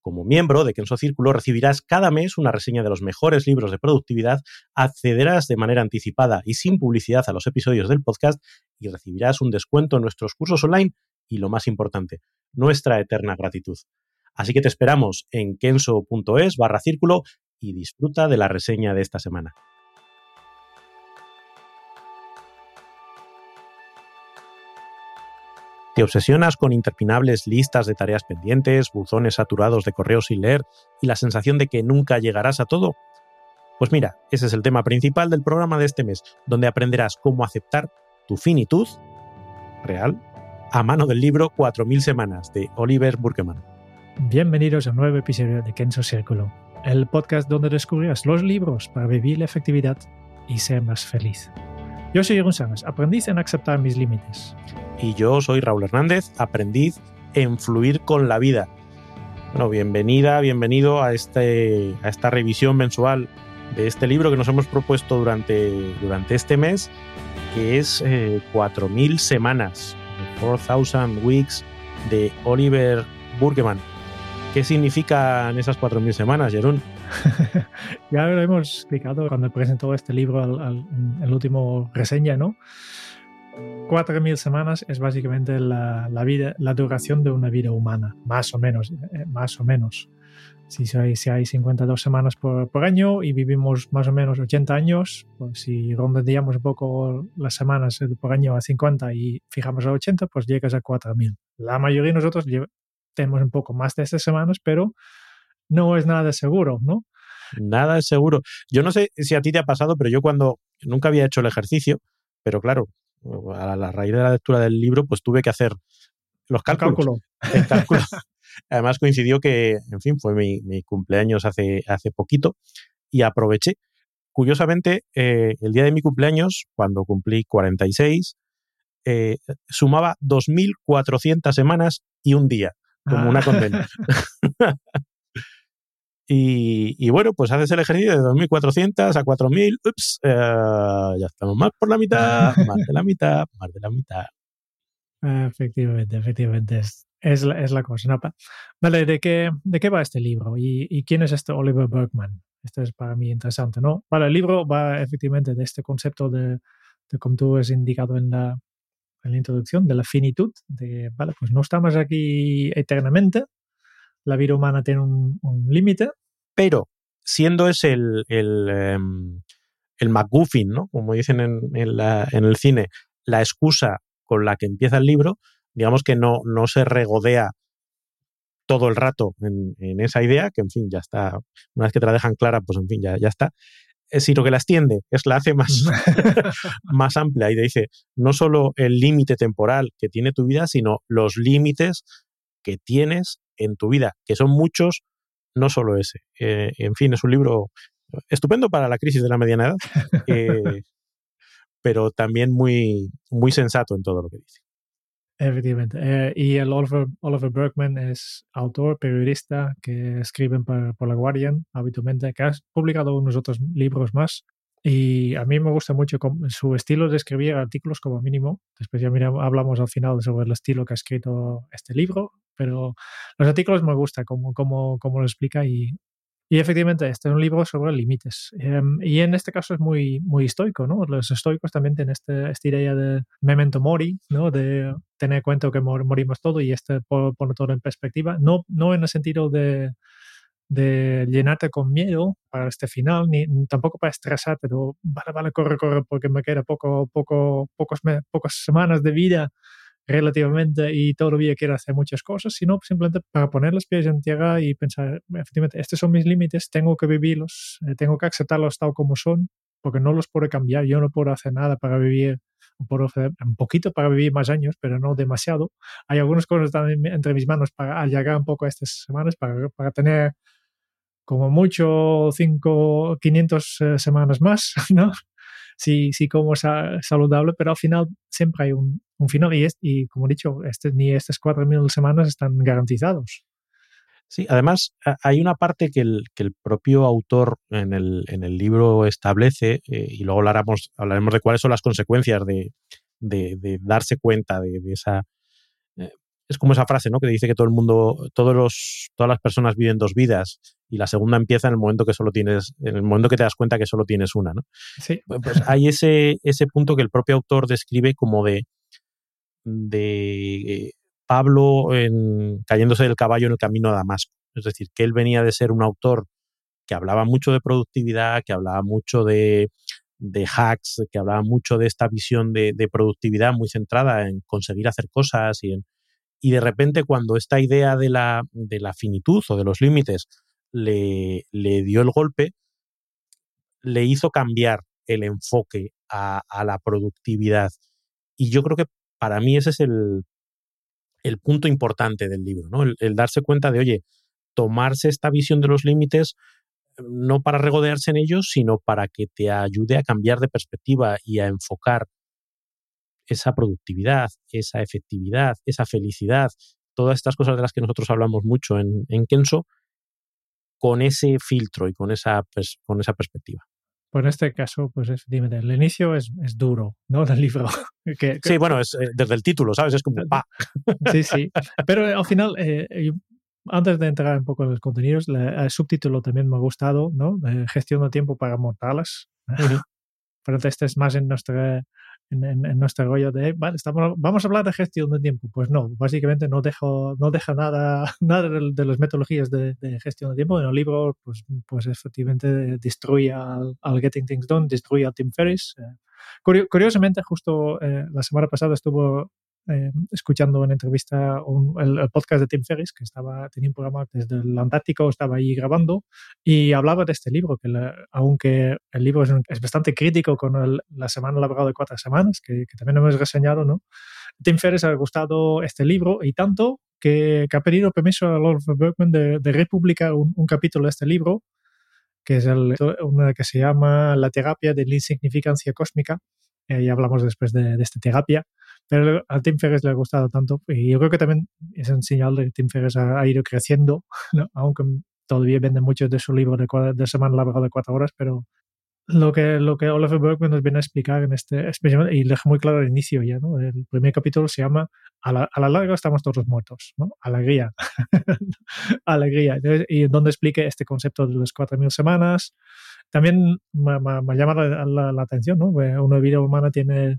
Como miembro de Kenso Círculo recibirás cada mes una reseña de los mejores libros de productividad, accederás de manera anticipada y sin publicidad a los episodios del podcast y recibirás un descuento en nuestros cursos online y lo más importante, nuestra eterna gratitud. Así que te esperamos en kenso.es barra círculo y disfruta de la reseña de esta semana. ¿Te obsesionas con interminables listas de tareas pendientes, buzones saturados de correos sin leer y la sensación de que nunca llegarás a todo? Pues mira, ese es el tema principal del programa de este mes, donde aprenderás cómo aceptar tu finitud real a mano del libro 4.000 semanas de Oliver Burkeman. Bienvenidos a un nuevo episodio de Kenzo Círculo, el podcast donde descubrirás los libros para vivir la efectividad y ser más feliz. Yo soy Jeroen Sánchez, aprendiz en aceptar mis límites. Y yo soy Raúl Hernández, aprendiz en fluir con la vida. Bueno, bienvenida, bienvenido a, este, a esta revisión mensual de este libro que nos hemos propuesto durante, durante este mes, que es 4.000 eh, semanas, 4.000 Weeks de Oliver Burkeman. ¿Qué significan esas 4.000 semanas, Jerón? ya lo hemos explicado cuando presentó este libro en el último reseña, ¿no? 4.000 semanas es básicamente la, vida, la duración de una vida humana, más o menos, eh, más o menos. Si si hay 52 semanas por, año y vivimos más o menos 80 años, pues si rondaríamos un poco las semanas por año a 50 y fijamos a 80, pues llegas a 4.000. La mayoría de nosotros tenemos un poco más de estas semanas, pero no es nada seguro, ¿no? Nada es seguro. Yo no sé si a ti te ha pasado, pero yo cuando nunca había hecho el ejercicio, pero claro, a la raíz de la lectura del libro, pues tuve que hacer los cálculos. El cálculo. Además coincidió que, en fin, fue mi, cumpleaños hace, hace poquito y aproveché. Curiosamente, eh, el día de mi cumpleaños, cuando cumplí 46, eh, sumaba 2.400 semanas y un día, como una condena. Y, bueno, pues haces el ejercicio de 2.400 a 4.000, ups, eh, ya estamos más por la mitad, más de la mitad, más de la mitad. Efectivamente, efectivamente, es, es, la, es la cosa. vale, ¿de qué, ¿de qué va este libro? ¿Y, quién es este Oliver Bergman? Esto es para mí interesante, ¿no? Vale, el libro va efectivamente de este concepto de, de como tú has indicado en la, en la introducción, de la finitud, de, vale, pues no estamos aquí eternamente, la vida humana tiene un, límite. Pero siendo ese el, el, em, el MacGuffin, ¿no? Como dicen en, en, el cine, la excusa con la que empieza el libro, digamos que no, no se regodea todo el rato en, esa idea, que en fin, ya está, una vez que te la dejan clara, pues en fin, ya, ya está, eh, sino que la extiende, es la hace más, más amplia y te dice no solo el límite temporal que tiene tu vida, sino los límites que tienes en tu vida, que son muchos, no solo ese. Eh, en fin, es un libro estupendo para la crisis de la mediana edad, eh, pero también muy, muy sensato en todo lo que dice. Efectivamente. Eh, y el Oliver, Oliver Bergman es autor, periodista que escribe por, por, La Guardian habitualmente, que ha publicado unos otros libros más. Y a mí me gusta mucho su estilo de escribir artículos como mínimo. Después ya hablamos al final sobre el estilo que ha escrito este libro, pero los artículos me gusta cómo, cómo, cómo lo explica y, y efectivamente este es un libro sobre límites. Em, y en este caso es muy, muy estoico, ¿no? Los estoicos también tienen este, esta idea de memento mori, ¿no? De tener en cuenta que morimos todo y este pone todo en perspectiva. No, no en el sentido de de llenarte con miedo para este final, ni tampoco para estresar, pero vale, vale, corre, corre, porque me queda poco, poco, pocos, pocas semanas de vida relativamente y todavía quiero hacer muchas cosas, sino simplemente para poner los pies en tierra y pensar, efectivamente, estos son mis límites, tengo que vivirlos, eh, tengo que aceptarlos tal como son, porque no los puedo cambiar, yo no puedo hacer nada para vivir, puedo hacer un poquito para vivir más años, pero no demasiado. Hay algunas cosas también entre mis manos para llegar un poco a estas semanas, para, para tener como mucho 5, 500 eh, semanas más, ¿no? Si, si como saludable, pero al final siempre hay un, un final y, es, y como he dicho, este, ni estas 4.000 semanas están garantizados. Sí, además hay una parte que el, que el propio autor en el, en el libro establece, eh, y luego hablaremos, hablaremos de cuáles son las consecuencias de, de, darse cuenta de esa... Eh, es como esa frase, ¿no? Que dice que todo el mundo, todos los, todas las personas viven dos vidas y la segunda empieza en el momento que solo tienes, en el momento que te das cuenta que solo tienes una, ¿no? Sí. Pues hay ese, ese punto que el propio autor describe como de, de Pablo en, cayéndose del caballo en el camino a Damasco. Es decir, que él venía de ser un autor que hablaba mucho de productividad, que hablaba mucho de, de hacks, que hablaba mucho de esta visión de, de, productividad muy centrada en conseguir hacer cosas y en, y de repente cuando esta idea de la, de la finitud o de los límites le, le, dio el golpe, le hizo cambiar el enfoque a, la productividad. Y yo creo que para mí ese es el, el punto importante del libro, ¿no? El, el, darse cuenta de, oye, tomarse esta visión de los límites no para regodearse en ellos, sino para que te ayude a cambiar de perspectiva y a enfocar esa productividad, esa efectividad, esa felicidad, todas estas cosas de las que nosotros hablamos mucho en, en Kenso, con ese filtro y con esa, pues, con esa perspectiva. Pues en este caso, pues es, dime, el inicio es, es duro, ¿no? Del libro. que, que, sí, bueno, es eh, desde el título, ¿sabes? Es como ¡pa! Sí, sí. Pero al final, eh, antes de entrar un poco en los contenidos, la, el subtítulo también me ha gustado, ¿no? Eh, gestión de tiempo para mortales. Uh -huh. Pero este es más en nuestra en, en, en, nuestro rollo de, vale, estamos, vamos a hablar de gestión de tiempo. Pues no, básicamente no, dejo, no deja nada, nada de, de las metodologías de, de, gestión de tiempo. En el libro, pues, pues efectivamente destruye al, al Getting Things Done, destruye al Tim Ferriss. Eh, curiosamente, justo eh, la semana pasada estuvo eh, escuchando una entrevista, un, el, podcast de Tim Ferriss, que estaba, tenía un programa desde el Antártico, estaba ahí grabando, y hablaba de este libro, que aunque el libro es, bastante crítico con la semana laboral de cuatro semanas, que, que, también hemos reseñado, ¿no? Tim Ferriss ha gustado este libro y tanto que, ha pedido permiso a Lord Bergman de, republicar un, capítulo de este libro, que es el, que se llama La terapia de la insignificancia cósmica, ya hablamos después de, de esta terapia, pero a Tim Ferriss le ha gustado tanto y yo creo que también es un señal de que Tim Ferriss ha, ha ido creciendo, aunque todavía vende muchos de su libro de, de semana laboral de cuatro horas, pero lo que, lo que Oliver Bergman nos viene a explicar en este, especialmente, y deja muy claro al inicio ya, ¿no? El primer capítulo se llama A la, a la larga estamos todos muertos, ¿no? Alegría. Alegría. Y donde explique este concepto de las 4.000 semanas. También me, llama la, atención, ¿no? Una vida humana tiene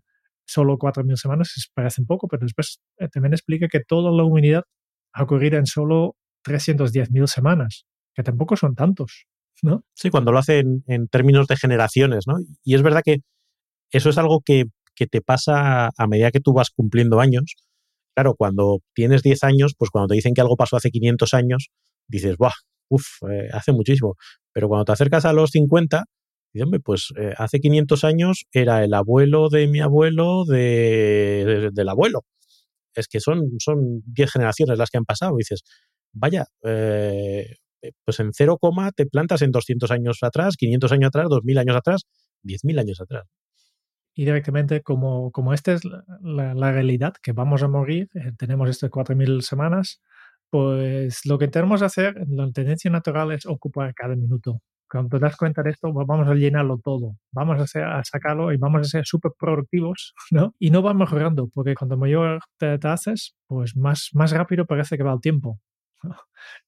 solo 4.000 semanas, parecen poco, pero después eh, también explica que toda la humanidad ha ocurrido en solo 310.000 semanas, que tampoco son tantos, ¿no? Sí, cuando lo hace en, términos de generaciones, ¿no? Y es verdad que eso es algo que, que, te pasa a medida que tú vas cumpliendo años. Claro, cuando tienes 10 años, pues cuando te dicen que algo pasó hace 500 años, dices, ¡buah! Uf, eh, hace muchísimo. Pero cuando te acercas a los 50, y pues eh, hace 500 años era el abuelo de mi abuelo de, de, del abuelo. Es que son, son 10 generaciones las que han pasado. Y dices, vaya, eh, pues en 0, te plantas en 200 años atrás, 500 años atrás, 2000 años atrás, 10.000 años atrás. Y directamente, como, como esta es la, la, realidad, que vamos a morir, eh, tenemos estas 4.000 semanas, pues lo que tenemos que hacer, la tendencia natural es ocupar cada minuto cuando te das cuenta de esto, vamos a llenarlo todo, vamos a, a sacarlo y vamos a ser súper productivos, ¿no? Y no va mejorando, porque cuando mayor te, te, haces, pues más, más rápido parece que va el tiempo.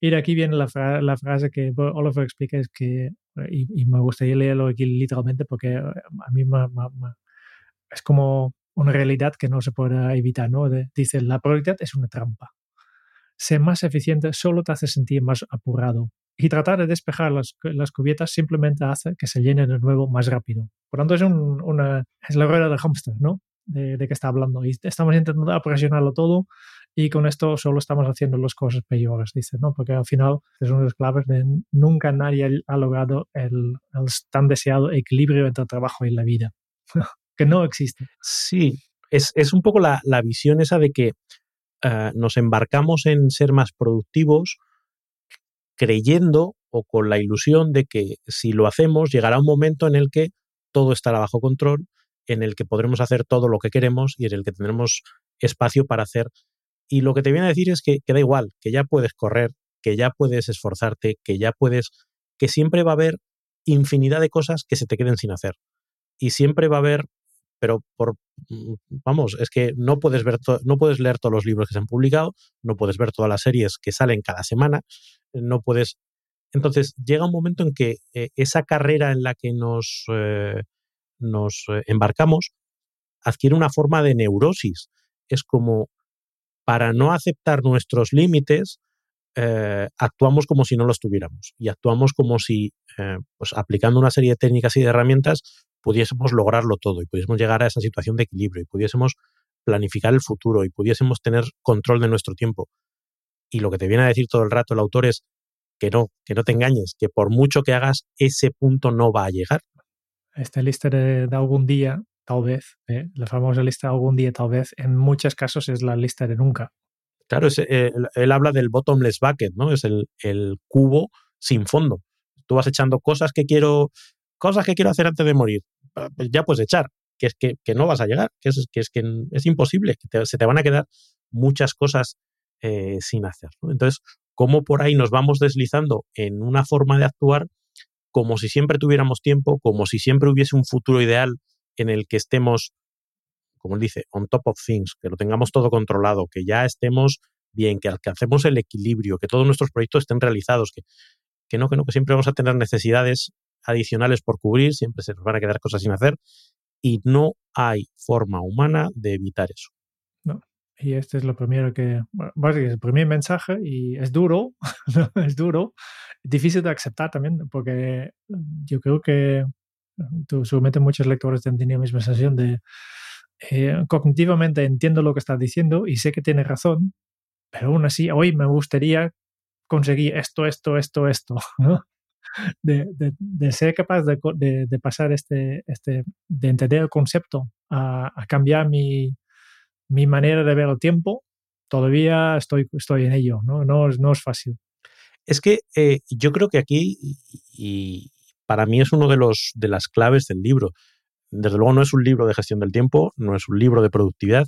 Y de aquí viene la, fra la frase que Oliver explica, es que, y, y, me gustaría leerlo aquí literalmente, porque a mí me, me, me, es como una realidad que no se puede evitar, ¿no? De, dice, la prioridad es una trampa. Ser más eficiente solo te hace sentir más apurado y tratar de despejar las, las, cubiertas simplemente hace que se llenen de nuevo más rápido. Por tanto, es, un, una, es la rueda del hámster, ¿no? De, de, que está hablando. Y estamos intentando apresionarlo todo y con esto solo estamos haciendo las cosas peores, dice, ¿no? Porque al final es una de las claves de nunca nadie ha logrado el, tan deseado equilibrio entre el trabajo y la vida, que no existe. Sí, es, es un poco la, la, visión esa de que uh, nos embarcamos en ser más productivos creyendo o con la ilusión de que si lo hacemos llegará un momento en el que todo estará bajo control, en el que podremos hacer todo lo que queremos y en el que tendremos espacio para hacer y lo que te viene a decir es que, da igual, que ya puedes correr, que ya puedes esforzarte, que ya puedes, que siempre va a haber infinidad de cosas que se te queden sin hacer. Y siempre va a haber, pero por, mm, vamos, es que no puedes ver, no puedes leer todos los libros que se han publicado, no puedes ver todas las series que salen cada semana, no puedes. Entonces llega un momento en que eh, esa carrera en la que nos, eh, nos eh, embarcamos adquiere una forma de neurosis. Es como para no aceptar nuestros límites, eh, actuamos como si no los tuviéramos y actuamos como si, eh, pues aplicando una serie de técnicas y de herramientas, pudiésemos lograrlo todo y pudiésemos llegar a esa situación de equilibrio y pudiésemos planificar el futuro y pudiésemos tener control de nuestro tiempo. Y lo que te viene a decir todo el rato el autor es que no, que no te engañes, que por mucho que hagas, ese punto no va a llegar. Esta lista de, de algún día tal vez, ¿eh? la famosa lista algún día, tal vez, en muchos casos es la lista de nunca. Claro, es, eh, él, habla del bottomless bucket, ¿no? Es el, el, cubo sin fondo. Tú vas echando cosas que quiero, cosas que quiero hacer antes de morir. Pues ya puedes echar, que es que, no vas a llegar, que es que es, imposible, que se te van a quedar muchas cosas eh, sin hacer. Entonces, ¿cómo por ahí nos vamos deslizando en una forma de actuar como si siempre tuviéramos tiempo, como si siempre hubiese un futuro ideal en el que estemos, como él dice, on top of things, que lo tengamos todo controlado, que ya estemos bien, que alcancemos el equilibrio, que todos nuestros proyectos estén realizados, que, que no, que no, que siempre vamos a tener necesidades adicionales por cubrir, siempre se nos van a quedar cosas sin hacer y no hay forma humana de evitar eso. No. Y este es lo primero que, bueno, es el primer mensaje y es duro, es duro, difícil de aceptar también, porque yo creo que Tú, seguramente muchos lectores han tenido la misma sensación de eh, cognitivamente entiendo lo que estás diciendo y sé que tiene razón, pero aún así hoy me gustaría conseguir esto, esto, esto, esto, ¿no? De, de, ser capaz de, de, pasar este, este, de entender el concepto a, a, cambiar mi, mi manera de ver el tiempo, todavía estoy, estoy en ello, ¿no? No, no es fácil. Es que eh, yo creo que aquí, y, para mí es uno de, los, de las claves del libro. Desde luego no es un libro de gestión del tiempo, no es un libro de productividad.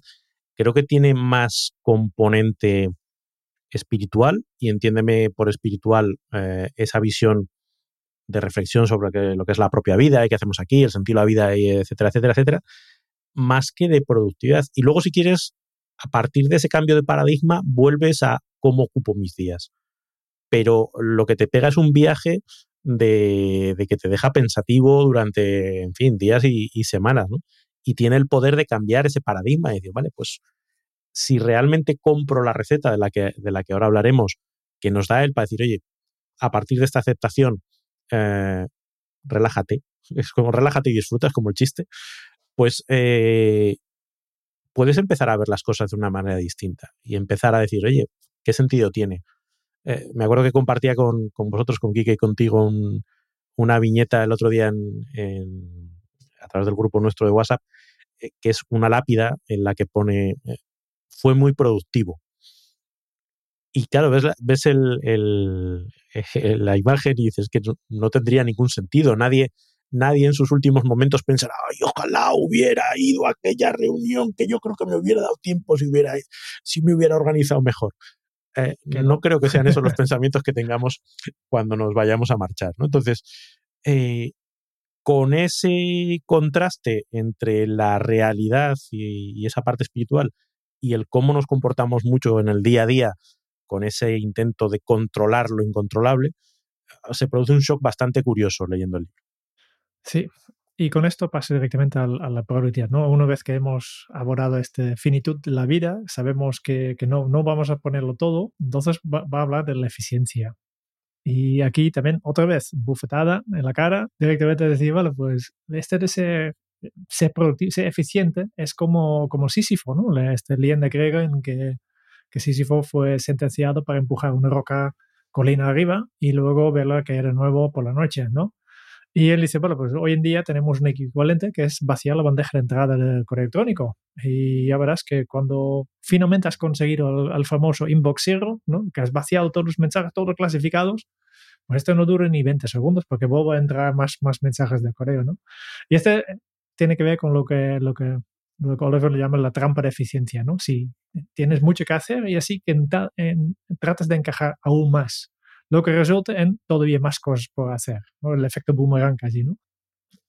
Creo que tiene más componente espiritual y entiéndeme por espiritual eh, esa visión de reflexión sobre lo que es la propia vida y qué hacemos aquí, el sentido de la vida, etcétera, etcétera, etcétera, más que de productividad. Y luego, si quieres, a partir de ese cambio de paradigma, vuelves a cómo ocupo mis días. Pero lo que te pega es un viaje de, que te deja pensativo durante, en fin, días y, semanas, ¿no? Y tiene el poder de cambiar ese paradigma y decir, vale, pues si realmente compro la receta de la que, de la que ahora hablaremos, que nos da él para decir, oye, a partir de esta aceptación, eh, relájate, es como relájate y disfrutas como el chiste, pues eh, puedes empezar a ver las cosas de una manera distinta y empezar a decir, oye, ¿qué sentido tiene? Eh, me acuerdo que compartía con, vosotros, con Kike y contigo, un, una viñeta el otro día en, a través del grupo nuestro de WhatsApp, que es una lápida en la que pone, fue muy productivo. Y claro, ves, la, ves el, el, la imagen y dices que no, no, tendría ningún sentido. Nadie, nadie en sus últimos momentos pensará, ay, ojalá hubiera ido a aquella reunión que yo creo que me hubiera dado tiempo si, hubiera, si me hubiera organizado mejor. Eh, no creo que sean esos los pensamientos que tengamos cuando nos vayamos a marchar. ¿no? Entonces, eh, con ese contraste entre la realidad y, y, esa parte espiritual y el cómo nos comportamos mucho en el día a día con ese intento de controlar lo incontrolable, se produce un shock bastante curioso leyendo el libro. Sí, y con esto paso directamente a, la prioridad. ¿no? Una vez que hemos abordado esta finitud de la vida, sabemos que, que no, no, vamos a ponerlo todo, entonces va, va, a hablar de la eficiencia. Y aquí también, otra vez, bufetada en la cara, directamente decir, vale, pues este de ser, ser productivo, ser eficiente, es como, como Sísifo, ¿no? Esta leyenda griega en que, que Sísifo fue sentenciado para empujar una roca colina arriba y luego verla caer de nuevo por la noche, ¿no? Y él dice, bueno, pues hoy en día tenemos un equivalente que es vaciar la bandeja de entrada del correo electrónico. Y ya verás que cuando finalmente has conseguido el, famoso inbox zero, ¿no? que has vaciado todos los mensajes, todos clasificados, pues esto no dura ni 20 segundos porque vuelvo a entrar más, más mensajes del correo. ¿no? Y este tiene que ver con lo que, lo que, lo que Oliver le llama la trampa de eficiencia. ¿no? Si tienes mucho que hacer y así que tratas de encajar aún más lo que resulta en todavía más cosas por hacer, ¿no? el efecto boomerang allí. ¿no?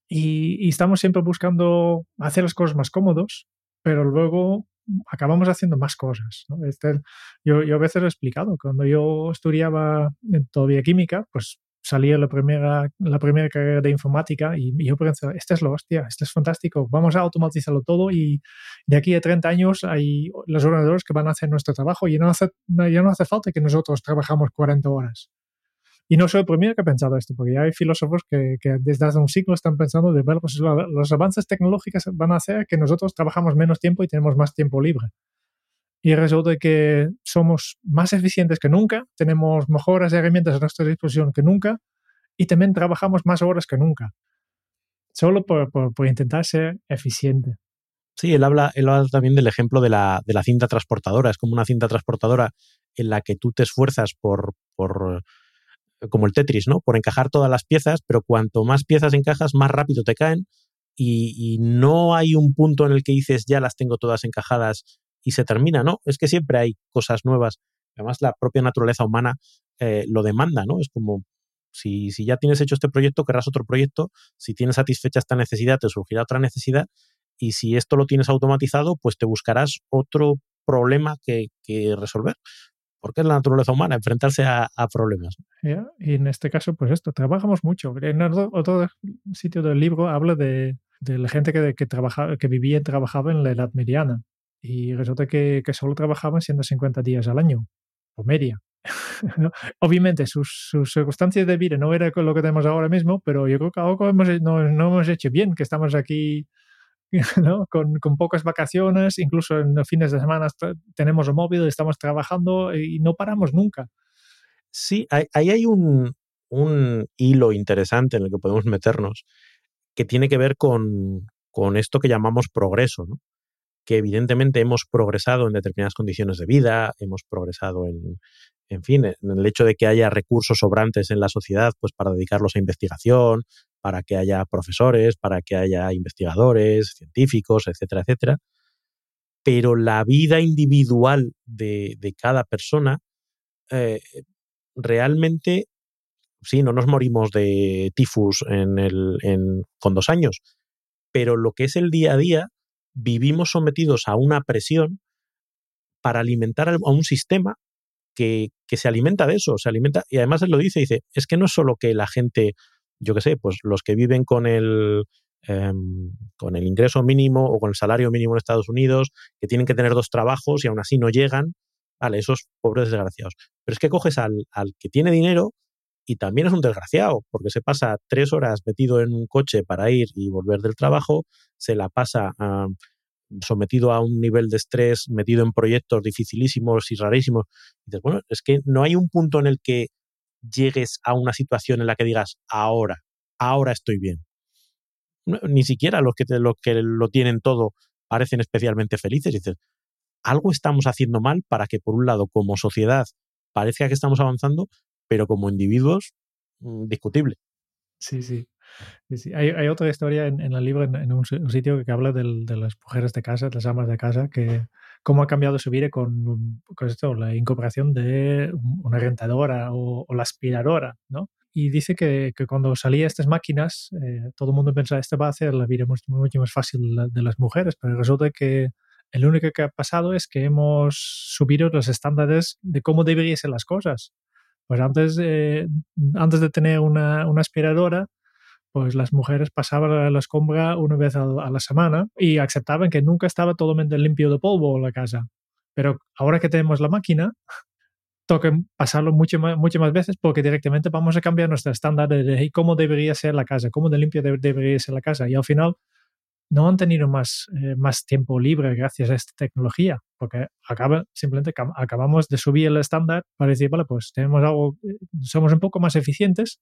Y, estamos siempre buscando hacer las cosas más cómodos, pero luego acabamos haciendo más cosas. ¿no? Este, yo, yo a veces lo he explicado, cuando yo estudiaba todavía química, pues salía la primera, la primera carrera de informática y, yo pensé, este es lo hostia, este es fantástico, vamos a automatizarlo todo y de aquí a 30 años hay los ordenadores que van a hacer nuestro trabajo y no hace, ya no hace falta que nosotros trabajamos 40 horas. Y no soy el primero que ha pensado esto, porque ya hay filósofos que, desde hace un siglo están pensando de, pues los avances tecnológicos van a hacer que nosotros trabajamos menos tiempo y tenemos más tiempo libre. Y resulta que somos más eficientes que nunca, tenemos mejores herramientas a nuestra disposición que nunca y también trabajamos más horas que nunca. Solo por, por, intentar ser eficiente. Sí, él habla, él habla también del ejemplo de la, de la cinta transportadora. Es como una cinta transportadora en la que tú te esfuerzas por, por como el Tetris, ¿no? Por encajar todas las piezas, pero cuanto más piezas encajas, más rápido te caen y, no hay un punto en el que dices ya las tengo todas encajadas y se termina, ¿no? Es que siempre hay cosas nuevas. Además, la propia naturaleza humana eh, lo demanda, ¿no? Es como si, si ya tienes hecho este proyecto, querrás otro proyecto. Si tienes satisfecha esta necesidad, te surgirá otra necesidad. Y si esto lo tienes automatizado, pues te buscarás otro problema que, que resolver porque es la naturaleza humana, enfrentarse a, problemas. Y en este caso, pues esto, trabajamos mucho. En otro, sitio del libro habla de, la gente que, que, que vivía y trabajaba en la Edad Mediana. Y resulta que, que solo trabajaban 150 días al año, o media. Obviamente, sus, circunstancias de vida no era lo que tenemos ahora mismo, pero yo creo que algo hemos, no, no hemos hecho bien, que estamos aquí con, con, pocas vacaciones, incluso en los fines de semana tenemos el móvil, estamos trabajando y no paramos nunca. Sí, ahí hay, un, un, hilo interesante en el que podemos meternos que tiene que ver con, con esto que llamamos progreso, ¿no? Que evidentemente hemos progresado en determinadas condiciones de vida, hemos progresado en, en fin, en el hecho de que haya recursos sobrantes en la sociedad, pues para dedicarlos a investigación, para que haya profesores, para que haya investigadores, científicos, etcétera, etcétera. Pero la vida individual de, cada persona eh, realmente, sí, no nos morimos de tifus en el, con dos años, pero lo que es el día a día, vivimos sometidos a una presión para alimentar a un sistema que, que, se alimenta de eso, se alimenta, y además él lo dice, dice, es que no es solo que la gente yo qué sé, pues los que viven con el, em, con el ingreso mínimo o con el salario mínimo en Estados Unidos, que tienen que tener dos trabajos y aún así no llegan, vale, esos pobres desgraciados. Pero es que coges al, que tiene dinero y también es un desgraciado, porque se pasa tres horas metido en un coche para ir y volver del trabajo, se la pasa sometido a un nivel de estrés, metido en proyectos dificilísimos y rarísimos. Dices, bueno, es que no hay un punto en el que llegues a una situación en la que digas, ahora, ahora estoy bien. ni siquiera los que, los que lo tienen todo parecen especialmente felices. dices, algo estamos haciendo mal para que, por un lado, como sociedad, parezca que estamos avanzando, pero como individuos, mm, discutible. Sí, sí. Hay, otra historia en, el libro, en, un, sitio que habla de las mujeres de casa, de las amas de casa, que cómo ha cambiado su vida con, esto, la incorporación de una rentadora o, la aspiradora, ¿no? Y dice que, cuando salía estas máquinas, eh, todo el mundo pensaba, esto va a hacer la vida mucho, mucho más fácil de las mujeres, pero resulta que el único que ha pasado es que hemos subido los estándares de cómo deberían ser las cosas. Pues antes, antes de tener una, aspiradora, pues las mujeres pasaban la escombra una vez a, la semana y aceptaban que nunca estaba totalmente limpio de polvo la casa. Pero ahora que tenemos la máquina, toque pasarlo mucho más, muchas más veces porque directamente vamos a cambiar nuestro estándar de cómo debería ser la casa, cómo de limpia debería ser la casa. Y al final no han tenido más, eh, más tiempo libre gracias a esta tecnología, porque acaba, simplemente acabamos de subir el estándar para decir, vale, pues tenemos algo, eh, somos un poco más eficientes,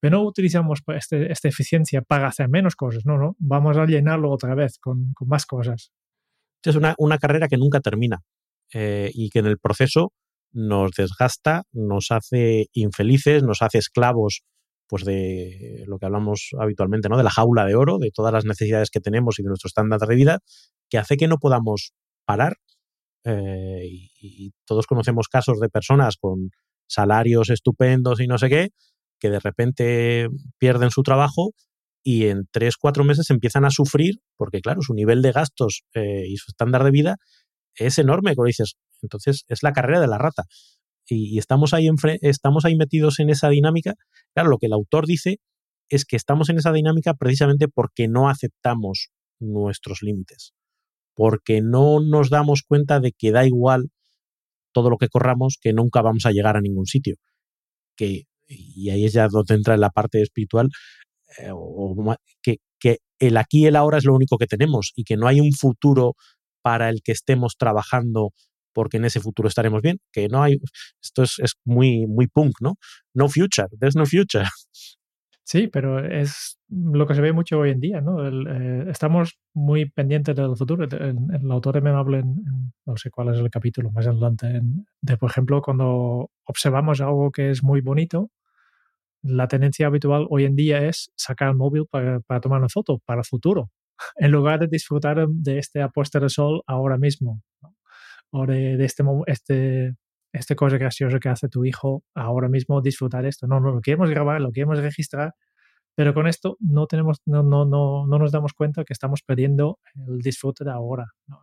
pero no utilizamos este, esta eficiencia para hacer menos cosas, no, no, vamos a llenarlo otra vez con, con más cosas. Es una, una, carrera que nunca termina eh, y que en el proceso nos desgasta, nos hace infelices, nos hace esclavos pues de lo que hablamos habitualmente, ¿no? De la jaula de oro, de todas las necesidades que tenemos y de nuestro estándar de vida, que hace que no podamos parar. Eh, y, todos conocemos casos de personas con salarios estupendos y no sé qué, que de repente pierden su trabajo y en tres, cuatro meses empiezan a sufrir porque, claro, su nivel de gastos eh, y su estándar de vida es enorme, como dices. Entonces, es la carrera de la rata y, estamos, ahí estamos ahí metidos en esa dinámica, claro, lo que el autor dice es que estamos en esa dinámica precisamente porque no aceptamos nuestros límites, porque no nos damos cuenta de que da igual todo lo que corramos, que nunca vamos a llegar a ningún sitio. Que, y ahí es ya donde entra en la parte espiritual, eh, que, que el aquí y el ahora es lo único que tenemos y que no hay un futuro para el que estemos trabajando porque en ese futuro estaremos bien, que no hay, esto es, muy, muy punk, ¿no? No future, there's no future. Sí, pero es lo que se ve mucho hoy en día, ¿no? Eh, estamos muy pendientes del futuro. El, el autor me habla en, no sé cuál es el capítulo más adelante, de, por ejemplo, cuando observamos algo que es muy bonito, la tendencia habitual hoy en día es sacar el móvil para, tomar una foto para el futuro, en lugar de disfrutar de esta apuesta de sol ahora mismo. O de, este, este, este cosa graciosa que hace tu hijo ahora mismo, disfrutar esto. No, no, lo queremos grabar, lo queremos registrar, pero con esto no, tenemos, no, no, no, no nos damos cuenta que estamos perdiendo el disfrute de ahora. ¿no?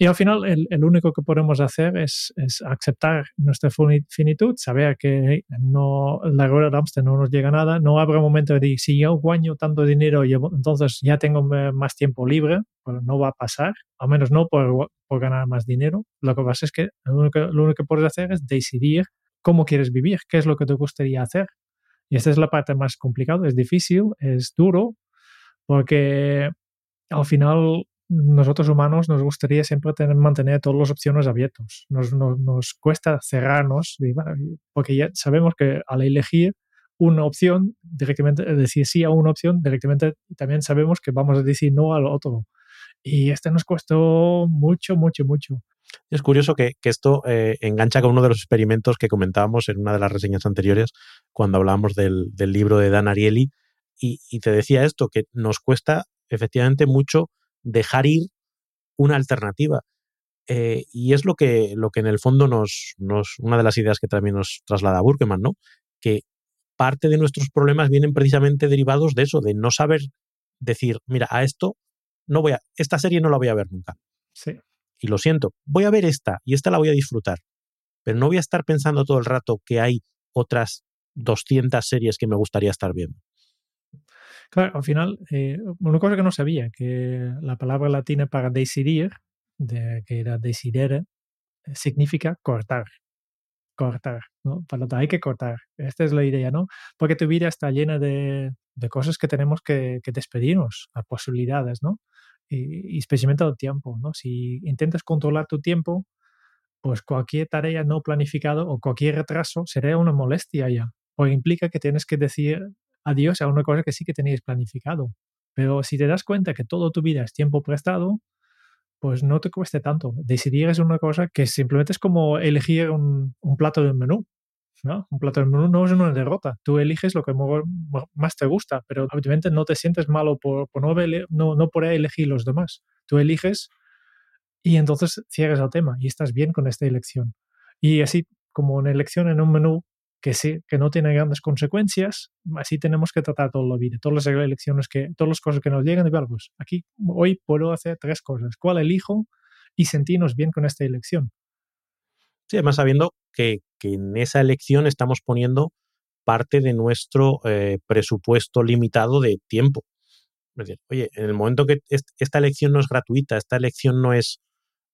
Y al final, el, el, único que podemos hacer es, es, aceptar nuestra finitud, saber que no, la rueda de Amsterdam no nos llega a nada. No habrá momento de si yo gano tanto dinero, entonces ya tengo más tiempo libre, pero no va a pasar, al menos no por, por ganar más dinero. Lo que pasa es que lo único, lo único que puedes hacer es decidir cómo quieres vivir, qué es lo que te gustaría hacer. Y esta es la parte más complicada, es difícil, es duro, porque al final nosotros humanos nos gustaría siempre tener, mantener todas las opciones abiertas. Nos, nos, nos cuesta cerrarnos, porque ya sabemos que al elegir una opción, directamente decir sí a una opción, directamente también sabemos que vamos a decir no al otro. Y este nos costó mucho, mucho, mucho. Es curioso que, esto eh, engancha con uno de los experimentos que comentábamos en una de las reseñas anteriores, cuando hablábamos del, libro de Dan Ariely, y, y te decía esto, que nos cuesta efectivamente mucho dejar ir una alternativa. Eh, y es lo que, lo que en el fondo nos, nos, una de las ideas que también nos traslada Burkeman, ¿no? Que parte de nuestros problemas vienen precisamente derivados de eso, de no saber decir, mira, a esto no voy a, esta serie no la voy a ver nunca. Sí. Y lo siento, voy a ver esta y esta la voy a disfrutar, pero no voy a estar pensando todo el rato que hay otras 200 series que me gustaría estar viendo. Claro, al final, eh, una cosa que no sabía, que la palabra latina para decidir, de, que era decidere, eh, significa cortar. Cortar, ¿no? Para lo hay que cortar. Esta es la idea, ¿no? Porque tu vida está llena de, cosas que tenemos que, que despedirnos, a posibilidades, ¿no? Y, y especialmente el tiempo, ¿no? Si intentas controlar tu tiempo, pues cualquier tarea no planificada o cualquier retraso sería una molestia ya. Porque implica que tienes que decir adiós a una cosa que sí que teníais planificado. Pero si te das cuenta que todo tu vida es tiempo prestado, pues no te cueste tanto. Decidir es una cosa que simplemente es como elegir un, un plato de menú. ¿no? Un plato de menú no es una derrota. Tú eliges lo que más te gusta, pero obviamente no te sientes malo por, por no, no, no por elegir los demás. Tú eliges y entonces cierras el tema y estás bien con esta elección. Y así como una elección en un menú que sí, que no tiene grandes consecuencias, así tenemos que tratar toda la vida, todas las elecciones que, todas las cosas que nos llegan, y pues aquí hoy puedo hacer tres cosas, ¿cuál elijo? Y sentirnos bien con esta elección. Sí, además sabiendo que, que en esa elección estamos poniendo parte de nuestro eh, presupuesto limitado de tiempo. Oye, en el momento que esta elección no es gratuita, esta elección no es,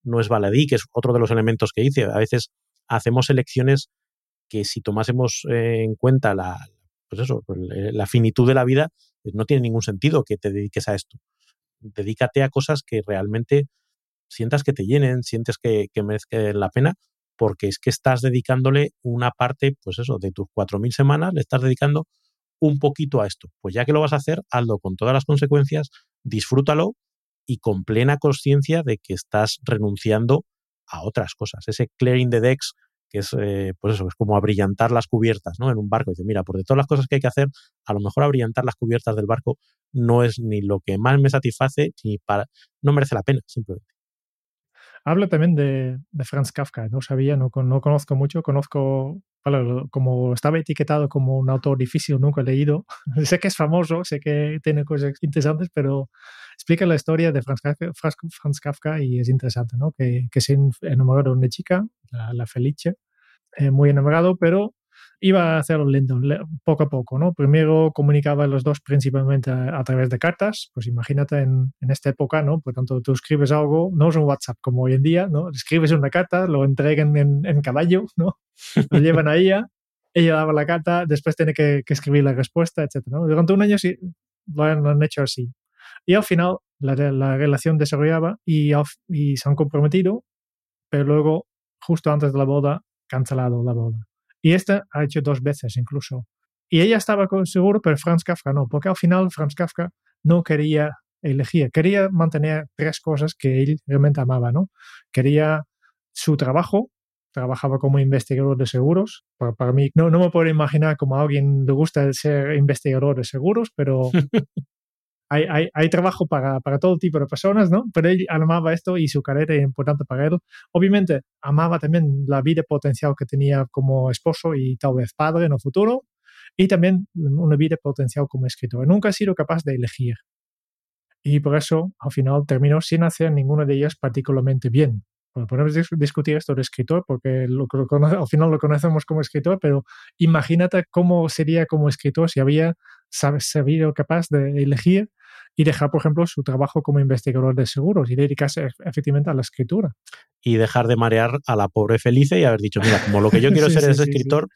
no es baladí, que es otro de los elementos que hice, a veces hacemos elecciones que si tomásemos eh, en cuenta la, pues eso, pues, la finitud de la vida, pues no tiene ningún sentido que te dediques a esto. Dedícate a cosas que realmente sientas que te llenen, sientes que, que la pena, porque es que estás dedicándole una parte, pues eso, de tus 4.000 semanas, le estás dedicando un poquito a esto. Pues ya que lo vas a hacer, hazlo con todas las consecuencias, disfrútalo y con plena conciencia de que estás renunciando a otras cosas. Ese clearing the decks, que es, eh, pues eso, es como abrillantar las cubiertas ¿no? en un barco. Dice, mira, por de todas las cosas que hay que hacer, a lo mejor abrillantar las cubiertas del barco no es ni lo que más me satisface, ni para... no merece la pena, simplemente. Habla también de, Franz Kafka, no sabía, no, no conozco mucho, conozco, como estaba etiquetado como un autor difícil, nunca he leído. sé que es famoso, sé que tiene cosas interesantes, pero explica la historia de Franz Kafka, y es interesante, ¿no? Que, que se enamoró de una chica, la, Felice, eh, muy enamorado, pero iba a hacerlo lento, poco a poco, ¿no? Primero comunicaba los dos principalmente a, través de cartas, pues imagínate en, en, esta época, ¿no? Por tanto, tú escribes algo, no es un WhatsApp como hoy en día, ¿no? Escribes una carta, lo entregan en, en caballo, ¿no? Lo llevan a ella, ella daba la carta, después tiene que, que escribir la respuesta, etc. ¿no? Durante un año sí, lo han, hecho así. Y al final la, la relación desarrollaba y, y se han comprometido, pero luego, justo antes de la boda, cancelado la boda. Y esta ha hecho dos veces incluso. Y ella estaba seguro, pero Franz Kafka no, porque al final Franz Kafka no quería elegir, quería mantener tres cosas que él realmente amaba, ¿no? Quería su trabajo, trabajaba como investigador de seguros. Para, mí, no, no me puedo imaginar como a alguien le gusta ser investigador de seguros, pero hay, hay, trabajo para, para, todo tipo de personas, ¿no? Pero él amaba esto y su carrera era importante para él. Obviamente, amaba también la vida potencial que tenía como esposo y tal vez padre en el futuro, y también una vida potencial como escritor. Nunca ha sido capaz de elegir. Y por eso, al final, terminó sin hacer ninguna de ellas particularmente bien. Bueno, podemos discutir esto de escritor, porque lo, al final lo conocemos como escritor, pero imagínate cómo sería como escritor si había sabido capaz de elegir y dejar, por ejemplo, su trabajo como investigador de seguros y dedicarse efectivamente a la escritura. Y dejar de marear a la pobre Felice y haber dicho, mira, como lo que yo quiero ser es escritor,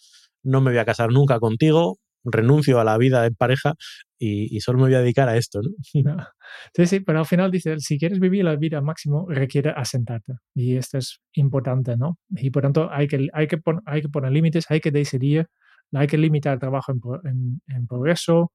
no me voy a casar nunca contigo, renuncio a la vida en pareja y, solo me voy a dedicar a esto, ¿no? Sí, sí, pero al final dice, si quieres vivir la vida al máximo, requiere asentarte. Y esto es importante, ¿no? Y por tanto, hay que, hay que, hay que poner límites, hay que decidir, hay que limitar el trabajo en, en progreso,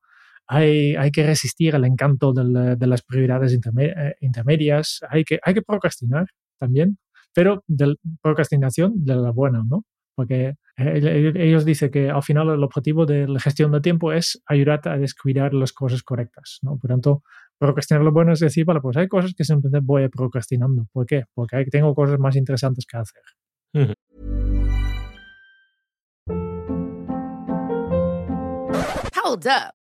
hay, hay que resistir al encanto de las prioridades eh, intermedias, hay que, hay que procrastinar también, pero de procrastinación de la buena, ¿no? Porque ellos dicen que al final el objetivo de la gestión de tiempo es ayudarte a descuidar las cosas correctas, ¿no? Por tanto, procrastinar lo bueno es decir, vale, pues hay cosas que simplemente voy procrastinando. ¿Por qué? Porque tengo cosas más interesantes que hacer. Hold up.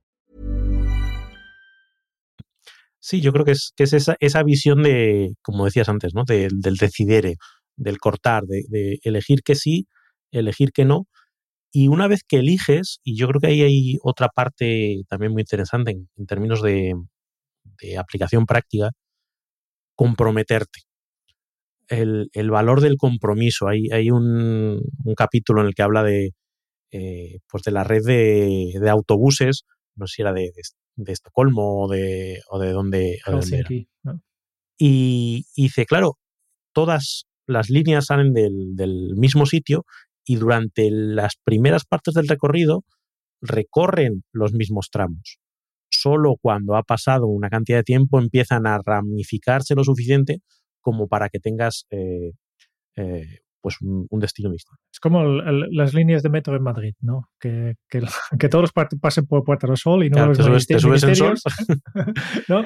Sí, yo creo que es, que es esa, esa visión de, como decías antes, ¿no? De, del decidere, del cortar, de, de, elegir que sí, elegir que no. Y una vez que eliges, y yo creo que ahí hay otra parte también muy interesante en, términos de, de, aplicación práctica, comprometerte. El, valor del compromiso. Hay, hay un, capítulo en el que habla de, eh, pues de la red de, autobuses, no sé si era de, de Estocolmo o de, o de donde. y, dice, claro, todas las líneas salen del, del, mismo sitio y durante las primeras partes del recorrido recorren los mismos tramos. Solo cuando ha pasado una cantidad de tiempo empiezan a ramificarse lo suficiente como para que tengas eh, eh, pues un, destino distinto. Es como las líneas de metro en Madrid, ¿no? Que, que, que todos pasen por Puerta del Sol y no los te subes, en sol. ¿no?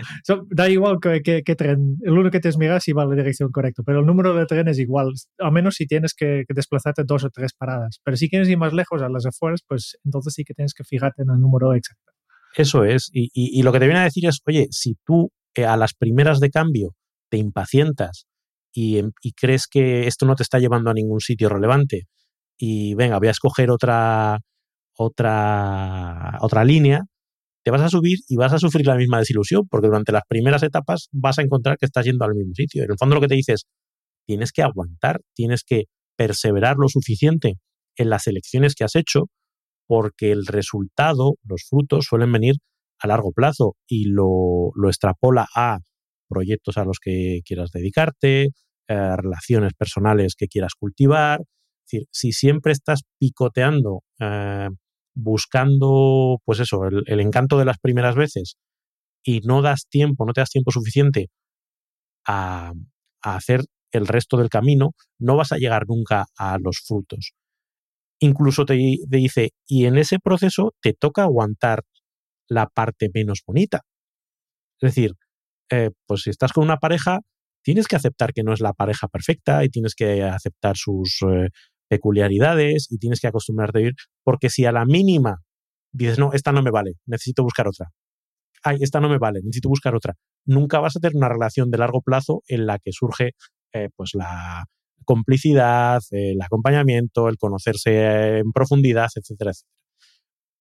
da igual que, que, tren, el uno que te miras si va la dirección correcta, pero el número de trenes es igual, a menos si tienes que, desplazarte dos o tres paradas. Pero si quieres ir más lejos a las afueras, pues entonces sí que tienes que fijarte en el número exacto. Eso es, y, y, lo que te viene a decir es, oye, si tú eh, a las primeras de cambio te impacientas Em, y, crees que esto no te está llevando a ningún sitio relevante y venga, voy a escoger otra, otra, otra línea, te vas a subir y vas a sufrir la misma desilusión, porque durante las primeras etapas vas a encontrar que estás yendo al mismo sitio. En el fondo lo que te dices, tienes que aguantar, tienes que perseverar lo suficiente en las elecciones que has hecho, porque el resultado, los frutos suelen venir a largo plazo y lo, lo extrapola a proyectos a los que quieras dedicarte, eh, relaciones personales que quieras cultivar. Es decir, si siempre estás picoteando, eh, buscando, pues eso, el, encanto de las primeras veces y no das tiempo, no te das tiempo suficiente a, hacer el resto del camino, no vas a llegar nunca a los frutos. Incluso te, dice, y en ese proceso te toca aguantar la parte menos bonita. Es decir, eh, pues si estás con una pareja, tienes que aceptar que no es la pareja perfecta y tienes que aceptar sus eh, peculiaridades y tienes que acostumbrarte a vivir, porque si a la mínima dices, no, esta no me vale, necesito buscar otra. Ay, esta no me vale, necesito buscar otra. Nunca vas a tener una relación de largo plazo en la que surge eh, pues la complicidad, el acompañamiento, el conocerse en profundidad, etcétera, etcétera.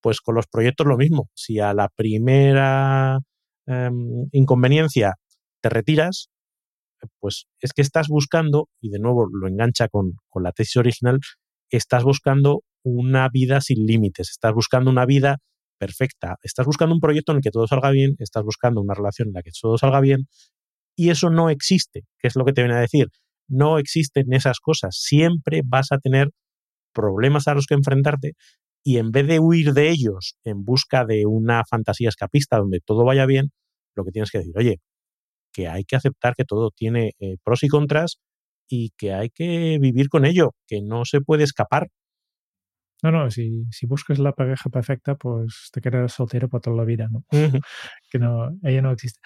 Pues con los proyectos lo mismo. Si a la primera em, inconveniencia te retiras, pues es que estás buscando, y de nuevo lo engancha con, la tesis original, estás buscando una vida sin límites, estás buscando una vida perfecta, estás buscando un proyecto en el que todo salga bien, estás buscando una relación en la que todo salga bien, y eso no existe, que es lo que te viene a decir. No existen esas cosas, siempre vas a tener problemas a los que enfrentarte y en vez de huir de ellos en busca de una fantasía escapista donde todo vaya bien, lo que tienes que decir, oye, que hay que aceptar que todo tiene eh, pros y contras y que hay que vivir con ello, que no se puede escapar. No, no, si, si buscas la pareja perfecta, pues te quedarás soltero por toda la vida, ¿no? que no, ella no existe.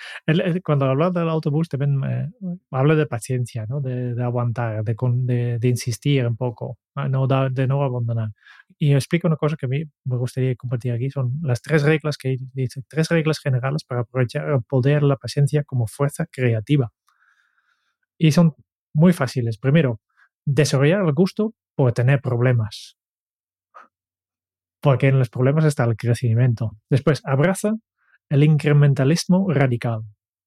cuando habla del autobús también eh, habla de paciencia, ¿no? De, de aguantar, de, de, de, insistir un poco, no, de no abandonar. Y explico una cosa que a mí me gustaría compartir aquí, son las tres reglas que dice, tres reglas generales para aprovechar el poder la paciencia como fuerza creativa. Y son muy fáciles. Primero, desarrollar el gusto por tener problemas porque en los problemas está el crecimiento. Después, abraza el incrementalismo radical.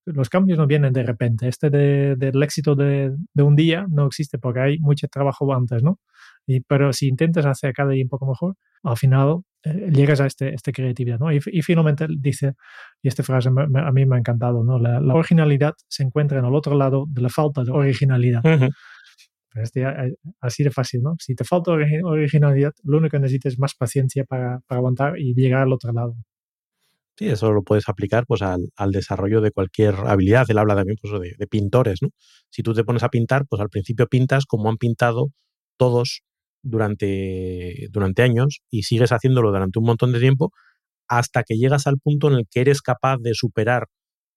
Los cambios no vienen de repente. Este del éxito de, un día no existe porque hay mucho trabajo antes, ¿no? Y, pero si intentas hacer cada día un poco mejor, al final eh, llegas a este, esta creatividad, ¿no? Y, finalmente dice, y esta frase a mí me ha encantado, ¿no? La, originalidad se encuentra en el otro lado de la falta de originalidad. Eh, así de fácil, ¿no? Si te falta originalidad, lo único que necesitas es más paciencia para, aguantar y llegar al otro lado. Sí, eso lo puedes aplicar pues, al, al desarrollo de cualquier habilidad. Él habla también pues, de, de, pintores, ¿no? Si tú te pones a pintar, pues al principio pintas como han pintado todos durante, durante años y sigues haciéndolo durante un montón de tiempo hasta que llegas al punto en el que eres capaz de superar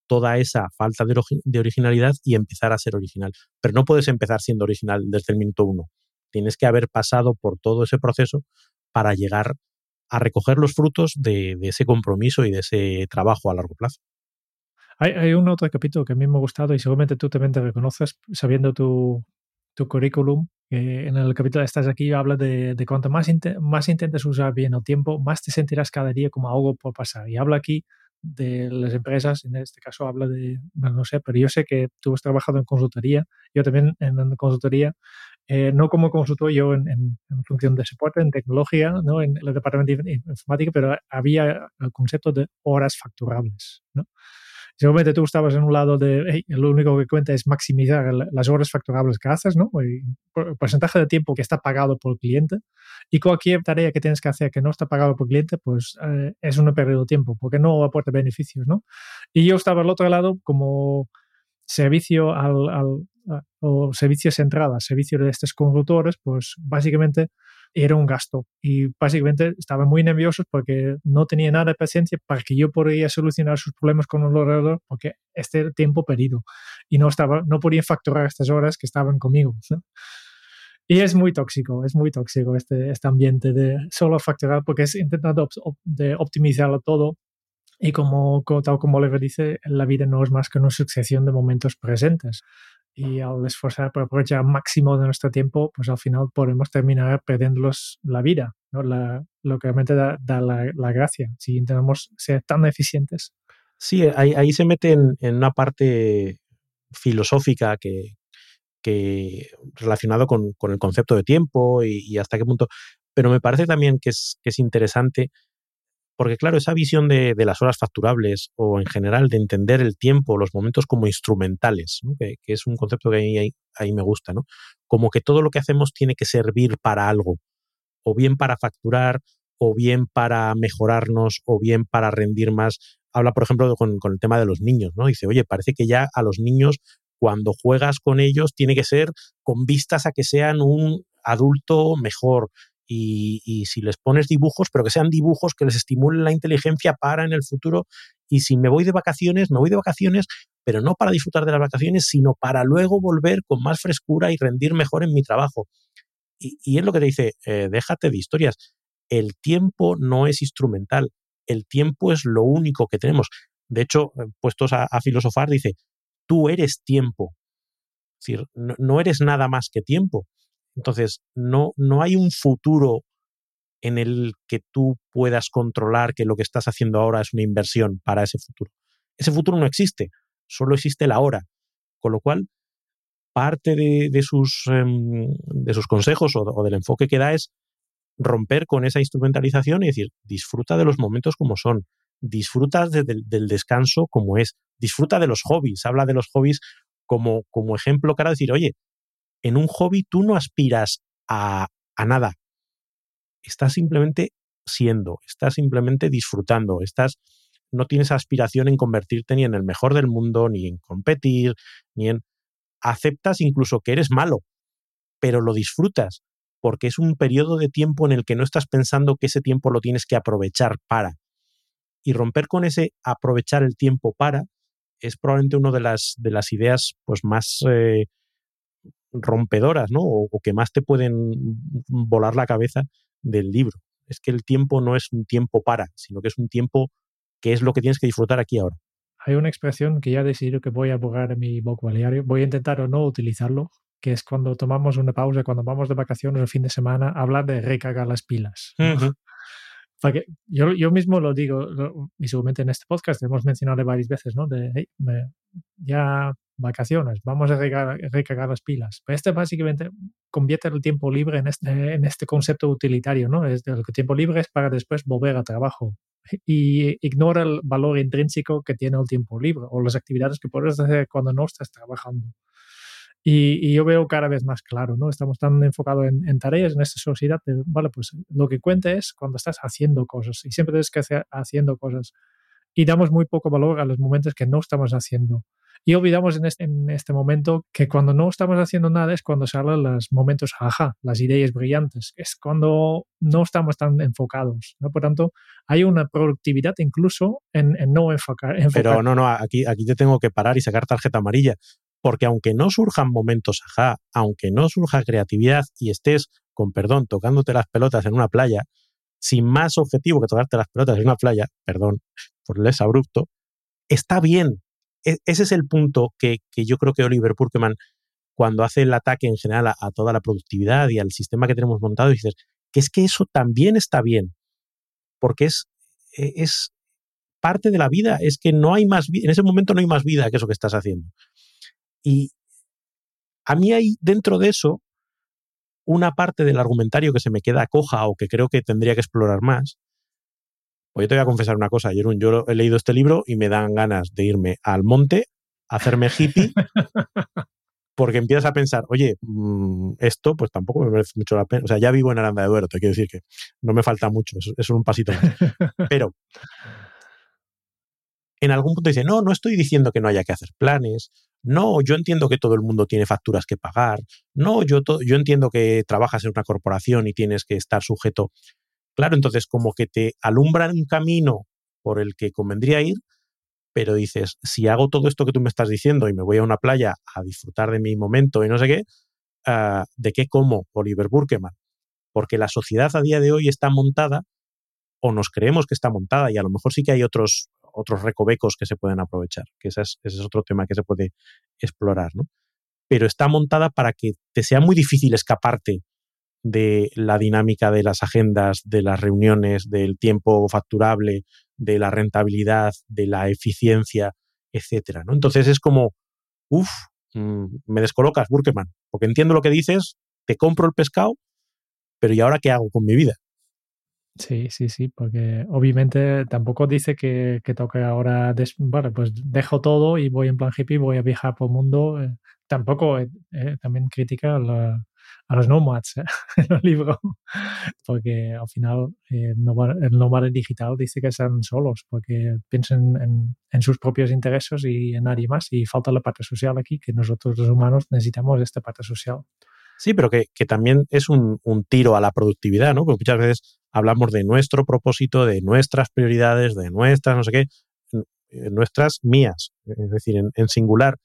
toda esa falta de, originalidad y empezar a ser original. Pero no puedes empezar siendo original desde el minuto uno. Tienes que haber pasado por todo ese proceso para llegar a recoger los frutos de, ese compromiso y de ese trabajo a largo plazo. Hay, un otro capítulo que a mí me ha gustado y seguramente tú también te reconoces sabiendo tu, tu currículum. en el capítulo Estás aquí habla de, de cuanto más, más intentes usar bien el tiempo, más te sentirás cada día como algo por pasar. Y habla aquí de las empresas, en este caso habla de, no sé, pero yo sé que tú has trabajado en consultoría, yo también en, consultoría, eh, no como consultor, yo en, función de soporte, en tecnología, ¿no? en el departamento de informática, pero había el concepto de horas facturables. ¿no? Seguramente tú estabas en un lado de, lo único que cuenta es maximizar las horas facturables que haces, ¿no? El porcentaje de tiempo que está pagado por el cliente. Y cualquier tarea que tienes que hacer que no está pagado por el cliente, pues eh, es una pérdida de tiempo, porque no aporta beneficios, ¿no? Y yo estaba al otro lado como servicio al, al o servicios entradas, servicio de estos consultores, pues básicamente era un gasto. Y básicamente estaban muy nerviosos porque no tenía nada de paciencia para que yo podía solucionar sus problemas con el ordenador porque este era tiempo perdido y no estaba no podía facturar estas horas que estaban conmigo y es muy tóxico es muy tóxico este, este ambiente de solo facturar porque es intentando de optimizarlo todo y como, tal como Oliver dice, la vida no es más que una sucesión de momentos presentes y al esforzar por aprovechar máximo de nuestro tiempo, pues al final podemos terminar perdiéndolos la vida, ¿no? La, lo que realmente da, la, gracia, si intentamos ser tan eficientes. Sí, ahí, ahí se mete en, una parte filosófica que, que relacionado con, con, el concepto de tiempo y, y, hasta qué punto, pero me parece también que es, que es interesante porque claro, esa visión de, las horas facturables o en general de entender el tiempo, los momentos como instrumentales, que, es un concepto que ahí, ahí, me gusta, ¿no? Como que todo lo que hacemos tiene que servir para algo, o bien para facturar, o bien para mejorarnos, o bien para rendir más. Habla, por ejemplo, con el tema de los niños, ¿no? Dice, oye, parece que ya a los niños, cuando juegas con ellos, tiene que ser con vistas a que sean un adulto mejor, y, si les pones dibujos, pero que sean dibujos que les estimulen la inteligencia para en el futuro. Y si me voy de vacaciones, me voy de vacaciones, pero no para disfrutar de las vacaciones, sino para luego volver con más frescura y rendir mejor en mi trabajo. Y, es lo que te dice, eh, déjate de historias. El tiempo no es instrumental, el tiempo es lo único que tenemos. De hecho, eh, puestos a, filosofar, dice, tú eres tiempo. Es decir, no eres nada más que tiempo. Entonces, no, no hay un futuro en el que tú puedas controlar que lo que estás haciendo ahora es una inversión para ese futuro. Ese futuro no existe, solo existe la hora. Con lo cual, parte de, sus, em, de sus consejos o, del enfoque que da es romper con esa instrumentalización y decir, disfruta de los momentos como son, disfruta del descanso como es, disfruta de los hobbies, habla de los hobbies como, como ejemplo para decir, oye, en un hobby tú no aspiras a, nada. Estás simplemente siendo, estás simplemente disfrutando, estás, no tienes aspiración en convertirte ni en el mejor del mundo, ni en competir, ni en... Aceptas incluso que eres malo, pero lo disfrutas, porque es un periodo de tiempo en el que no estás pensando que ese tiempo lo tienes que aprovechar para. Y romper con ese aprovechar el tiempo para es probablemente una de las, de las ideas pues, más eh, rompedoras, ¿no? O, que más te pueden volar la cabeza del libro. Es que el tiempo no es un tiempo para, sino que es un tiempo que es lo que tienes que disfrutar aquí ahora. Hay una expresión que ya he decidido que voy a borrar en mi vocabulario. Voy a intentar o no utilizarlo, que es cuando tomamos una pausa, cuando vamos de vacaciones el fin de semana, hablar de recargar las pilas. Porque yo, yo mismo lo digo, y seguramente en este podcast hemos mencionado varias veces, ¿no? De, ya vacaciones, vamos a recargar, las pilas. Este básicamente convierte el tiempo libre en este, en este concepto utilitario, ¿no? Es el tiempo libre es para después volver a trabajo y ignora el valor intrínseco que tiene el tiempo libre o las actividades que puedes hacer cuando no estás trabajando. Y, yo veo cada vez más claro, ¿no? Estamos tan enfocados en, tareas en esta sociedad, vale, pues lo que cuenta es cuando estás haciendo cosas y siempre tienes que hacer haciendo cosas. Y damos muy poco valor a los momentos que no estamos haciendo. Y olvidamos en este, en este momento que cuando no estamos haciendo nada es cuando salen los momentos ajá, las ideas brillantes. Es cuando no estamos tan enfocados. ¿no? Por tanto, hay una productividad incluso en, no enfocar, enfocar, Pero no, no, aquí, aquí te tengo que parar y sacar tarjeta amarilla. Porque aunque no surjan momentos ajá, aunque no surja creatividad y estés, con perdón, tocándote las pelotas en una playa, sin más objetivo que tocarte las pelotas en una playa, perdón por el abrupto, está bien. E, ese es el punto que, yo creo que Oliver Purkeman, cuando hace el ataque en general a, toda la productividad y al sistema que tenemos montado, dices que es que eso también está bien, porque es, e, es parte de la vida, es que no hay más en ese momento no hay más vida que eso que estás haciendo. Y a mí hay dentro de eso una parte del argumentario que se me queda coja o que creo que tendría que explorar más, Pues yo te voy a confesar una cosa, Jerón, yo he leído este libro y me dan ganas de irme al monte, hacerme hippie, porque empiezas a pensar, oye, mm, esto pues tampoco me merece mucho la pena. O sea, ya vivo en Aranda de Duero, te quiero decir que no me falta mucho, es, es un pasito más. Pero en algún punto dice, no, no estoy diciendo que no haya que hacer planes, no, yo entiendo que todo el mundo tiene facturas que pagar, no, yo, yo entiendo que trabajas en una corporación y tienes que estar sujeto Claro, entonces como que te alumbran un camino por el que convendría ir, pero dices, si hago todo esto que tú me estás diciendo y me voy a una playa a disfrutar de mi momento y no sé qué, ah, ¿de qué como Oliver Burkeman? Porque la sociedad a día de hoy está montada, o nos creemos que está montada, y a lo mejor sí que hay otros, otros recovecos que se pueden aprovechar, que ese es, ese es otro tema que se puede explorar, ¿no? Pero está montada para que te sea muy difícil escaparte de la dinámica de las agendas, de las reuniones, del tiempo facturable, de la rentabilidad, de la eficiencia, etcétera. ¿no? Entonces es como, uff, mm, me descolocas, Burkeman, porque entiendo lo que dices, te compro el pescado, pero ¿y ahora qué hago con mi vida? Sí, sí, sí, porque obviamente tampoco dice que, que toque ahora, bueno, pues dejo todo y voy en plan hippie, voy a viajar por el mundo. Eh, tampoco eh, eh, también critica la, a los nomads ¿eh? en el libro, porque al final eh, el nómada digital dice que están solos, porque piensan en, en, sus propios intereses y en nadie más, y falta la parte social aquí, que nosotros los humanos necesitamos esta parte social. Sí, pero que, que también es un, un, tiro a la productividad, ¿no? Porque muchas veces hablamos de nuestro propósito, de nuestras prioridades, de nuestras, no sé qué, nuestras mías, es decir, en, en singular,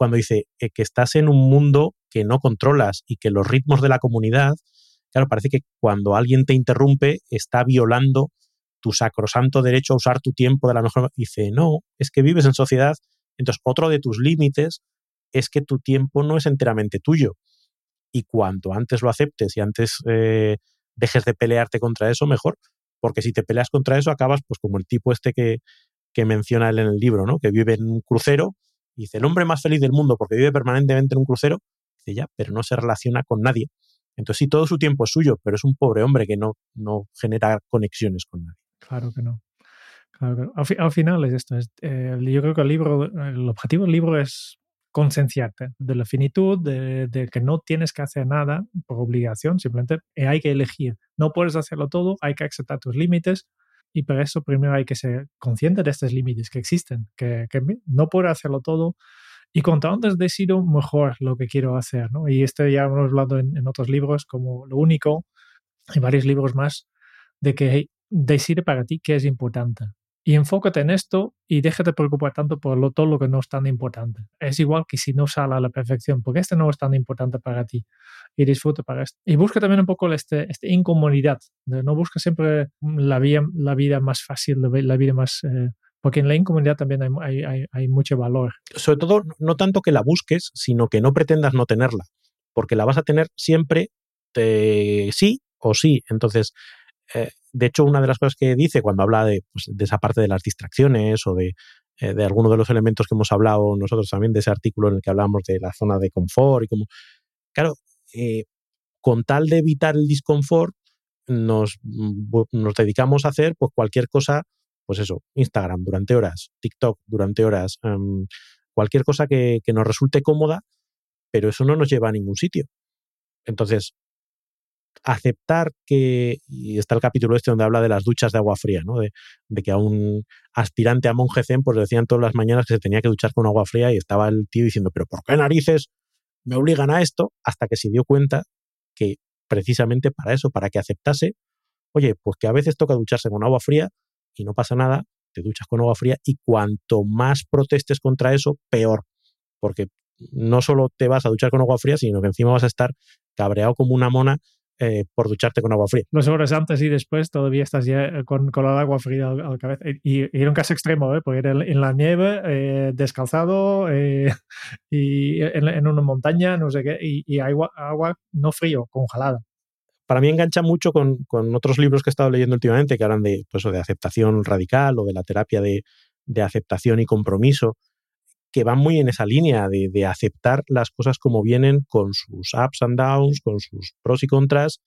cuando dice eh, que estás en un mundo que no controlas y que los ritmos de la comunidad, claro, parece que cuando alguien te interrumpe está violando tu sacrosanto derecho a usar tu tiempo de la mejor manera. Dice, no, es que vives en sociedad. Entonces, otro de tus límites es que tu tiempo no es enteramente tuyo. Y cuanto antes lo aceptes y antes eh, dejes de pelearte contra eso, mejor. Porque si te peleas contra eso, acabas pues como el tipo este que, que menciona él en el libro, ¿no? Que vive en un crucero dice, el hombre más feliz del mundo porque vive permanentemente en un crucero, dice ya, pero no se relaciona con nadie. Entonces sí, todo su tiempo es suyo, pero es un pobre hombre que no, no genera conexiones con nadie. Claro que no. Al, final es esto. Eh, yo creo que el libro, el objetivo del libro es concienciarte de la finitud, de, de, que no tienes que hacer nada por obligación, simplemente hay que elegir. No puedes hacerlo todo, hay que aceptar tus límites, y para eso primero hay que ser consciente de estos límites que existen, que, que no puedo hacerlo todo. Y cuanto antes decido, mejor lo que quiero hacer. ¿no? Y esto ya hemos hablado en, otros libros como lo único, y varios libros más, de que hey, para ti qué es importante y enfócate en esto y déjate preocupar tanto por lo, todo lo que no es tan importante. Es igual que si no sale a la perfección, porque este no es tan importante para ti y disfruta para esto. Y busca también un poco este, esta incomodidad, no busca siempre la vida, la vida más fácil, la vida más... Eh, porque en la incomodidad también hay, hay, hay, mucho valor. Sobre todo, no tanto que la busques, sino que no pretendas no tenerla, porque la vas a tener siempre de sí o sí. Entonces, eh, de hecho, una de las cosas que dice cuando habla de, pues, de esa parte de las distracciones o de, eh, de algunos de los elementos que hemos hablado nosotros también, de ese artículo en el que hablamos de la zona de confort y como, claro, eh, con tal de evitar el disconfort, nos, nos dedicamos a hacer pues cualquier cosa, pues eso, Instagram durante horas, TikTok durante horas, um, cualquier cosa que, que nos resulte cómoda, pero eso no nos lleva a ningún sitio. Entonces, aceptar que, y está el capítulo este donde habla de las duchas de agua fría, ¿no? de, que a un aspirante a monje zen pues decían todas las mañanas que se tenía que duchar con agua fría y estaba el tío diciendo, pero ¿por qué narices me obligan a esto? Hasta que se dio cuenta que precisamente para eso, para que aceptase, oye, pues que a veces toca ducharse con agua fría y no pasa nada, te duchas con agua fría y cuanto más protestes contra eso, peor, porque no solo te vas a duchar con agua fría, sino que encima vas a estar cabreado como una mona eh, por ducharte con agua fría. Los horas antes y después todavía estás ya eh, con, con el agua fría al, al cabeza. Y, y, era un caso extremo, ¿eh? porque era en la nieve, eh, descalzado eh, y en, en, una montaña, no sé qué, y, y agua, agua no frío, congelada. Para mí engancha mucho con, con, otros libros que he estado leyendo últimamente que hablan de, pues, de aceptación radical o de la terapia de, de aceptación y compromiso que van muy en esa línea de, aceptar las cosas como vienen con sus ups and downs, con sus pros y contras,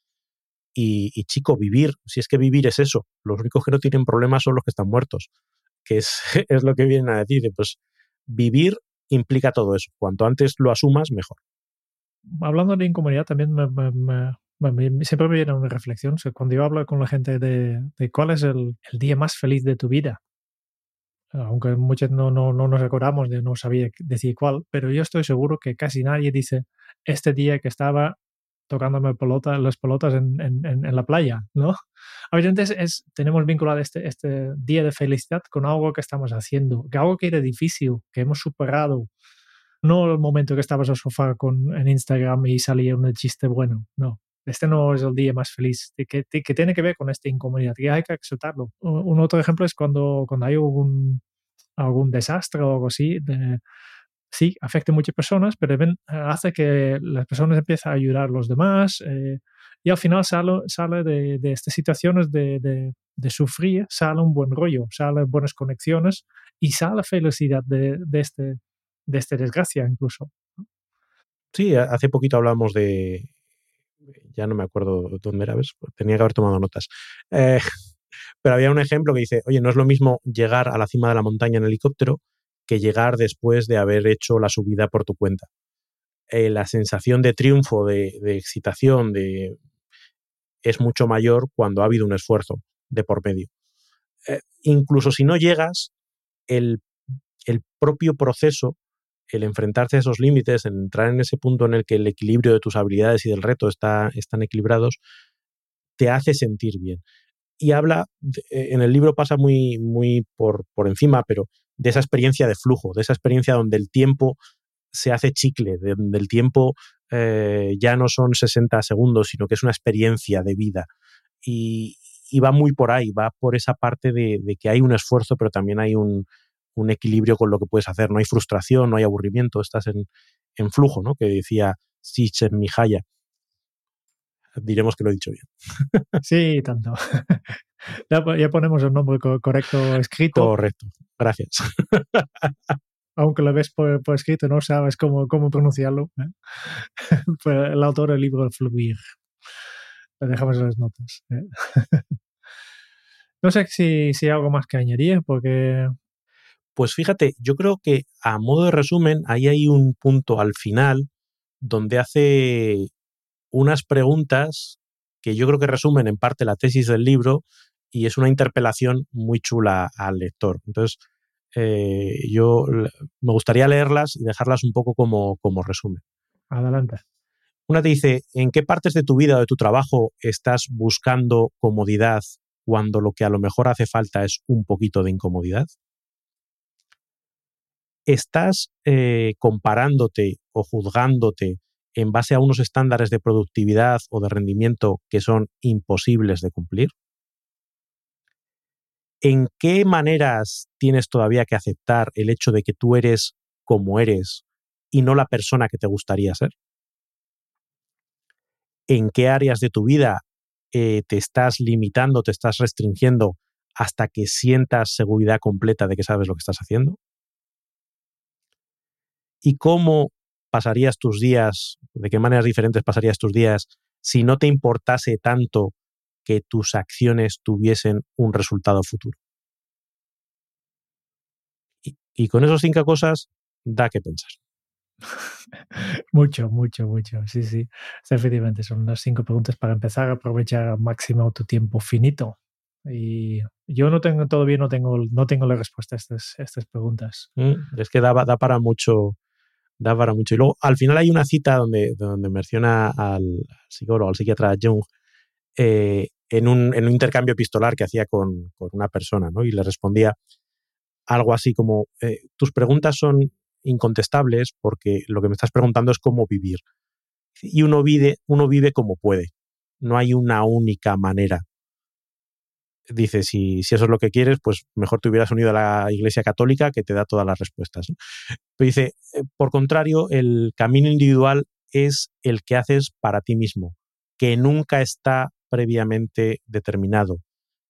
Y, chico, vivir, si es que vivir es eso, los únicos que no tienen problemas son los que están muertos, que es, lo que vienen a decir. Pues vivir implica todo eso. Cuanto antes lo asumas, mejor. Hablando de incomodidad, también me, siempre me viene una reflexión. cuando yo hablo con la gente de, cuál es el, día más feliz de tu vida, aunque muchos no, no, no nos acordamos de no sabía decir cuál, pero yo estoy seguro que casi nadie dice este día que estaba tocándome pelota, las pelotas en, en, en, la playa, ¿no? A veces es, tenemos vinculado este, este día de felicidad con algo que estamos haciendo, que algo que era difícil, que hemos superado. No el momento que estabas al sofá con, en Instagram y salía un chiste bueno, no. Este no es el día más feliz, que, que tiene que ver con esta incomodidad, que hay que aceptarlo. Un otro ejemplo es cuando, cuando hay algún, algún desastre o algo así, de, sí, afecta a muchas personas, pero hace que las personas empiecen a ayudar a los demás eh, y al final sale, sale de, de estas situaciones de, de, de, sufrir, sale un buen rollo, salen buenas conexiones y sale felicidad de, este, de esta desgracia incluso. Sí, hace poquito hablamos de, ya no me acuerdo dónde era, ¿ves? tenía que haber tomado notas. Eh, pero había un ejemplo que dice, oye, no es lo mismo llegar a la cima de la montaña en helicóptero que llegar después de haber hecho la subida por tu cuenta. Eh, la sensación de triunfo, de, excitación, de es mucho mayor cuando ha habido un esfuerzo de por medio. Eh, incluso si no llegas, el, el propio proceso, el enfrentarse a esos límites, el entrar en ese punto en el que el equilibrio de tus habilidades y del reto está, están equilibrados, te hace sentir bien. Y habla, en el libro pasa muy, muy por, por encima, pero de esa experiencia de flujo, de esa experiencia donde el tiempo se hace chicle, donde el tiempo eh, ya no son 60 segundos, sino que es una experiencia de vida. Y, va muy por ahí, va por esa parte de que hay un esfuerzo, pero también hay un, un, equilibrio con lo que puedes hacer. No hay frustración, no hay aburrimiento, estás en, en flujo, ¿no? Que decía Mihaya. Diremos que lo he dicho bien. Sí, tanto. ya ponemos el nombre correcto escrito. Correcto, gracias. Aunque lo ves por, por, escrito, no sabes cómo, cómo pronunciarlo. ¿eh? pues el autor del libro Fluir. Le dejamos en las notas. ¿eh? no sé si, si hay algo más que añadir, porque. Pues fíjate, yo creo que a modo de resumen, ahí hay un punto al final donde hace unas preguntas que yo creo que resumen en parte la tesis del libro y es una interpelación muy chula al lector. Entonces, eh, yo me gustaría leerlas y dejarlas un poco como, como resumen. Adelante. Una te dice, ¿en qué partes de tu vida o de tu trabajo estás buscando comodidad cuando lo que a lo mejor hace falta es un poquito de incomodidad? ¿Estás eh, comparándote o juzgándote en base a unos estándares de productividad o de rendimiento que son imposibles de cumplir? ¿En qué maneras tienes todavía que aceptar el hecho de que tú eres como eres y no la persona que te gustaría ser? ¿En qué áreas de tu vida eh, te estás limitando, te estás restringiendo hasta que sientas seguridad completa de que sabes lo que estás haciendo? ¿Y cómo pasarías tus días, de qué maneras diferentes pasarías tus días si no te importase tanto que tus acciones tuviesen un resultado futuro. Y, y con esos cinco cosas da que pensar. mucho, mucho, mucho. Sí, sí. Efectivamente, son las cinco preguntas para empezar a aprovechar al máximo tu tiempo finito. Y yo no tengo, todavía no tengo, no tengo la respuesta a estas, estas preguntas. Mm, es que da, da para mucho, da para mucho. Y luego, al final hay una cita donde, donde menciona al psicólogo, al psiquiatra Jung, eh, en, un, en, un, intercambio epistolar que hacía con, con, una persona, ¿no? Y le respondía algo así como, eh, tus preguntas son incontestables porque lo que me estás preguntando es cómo vivir. Y uno vive, uno vive como puede. No hay una única manera. Dice, si, si eso es lo que quieres, pues mejor te hubieras unido a la Iglesia Católica que te da todas las respuestas. Pero dice, eh, por contrario, el camino individual es el que haces para ti mismo, que nunca está previamente determinado,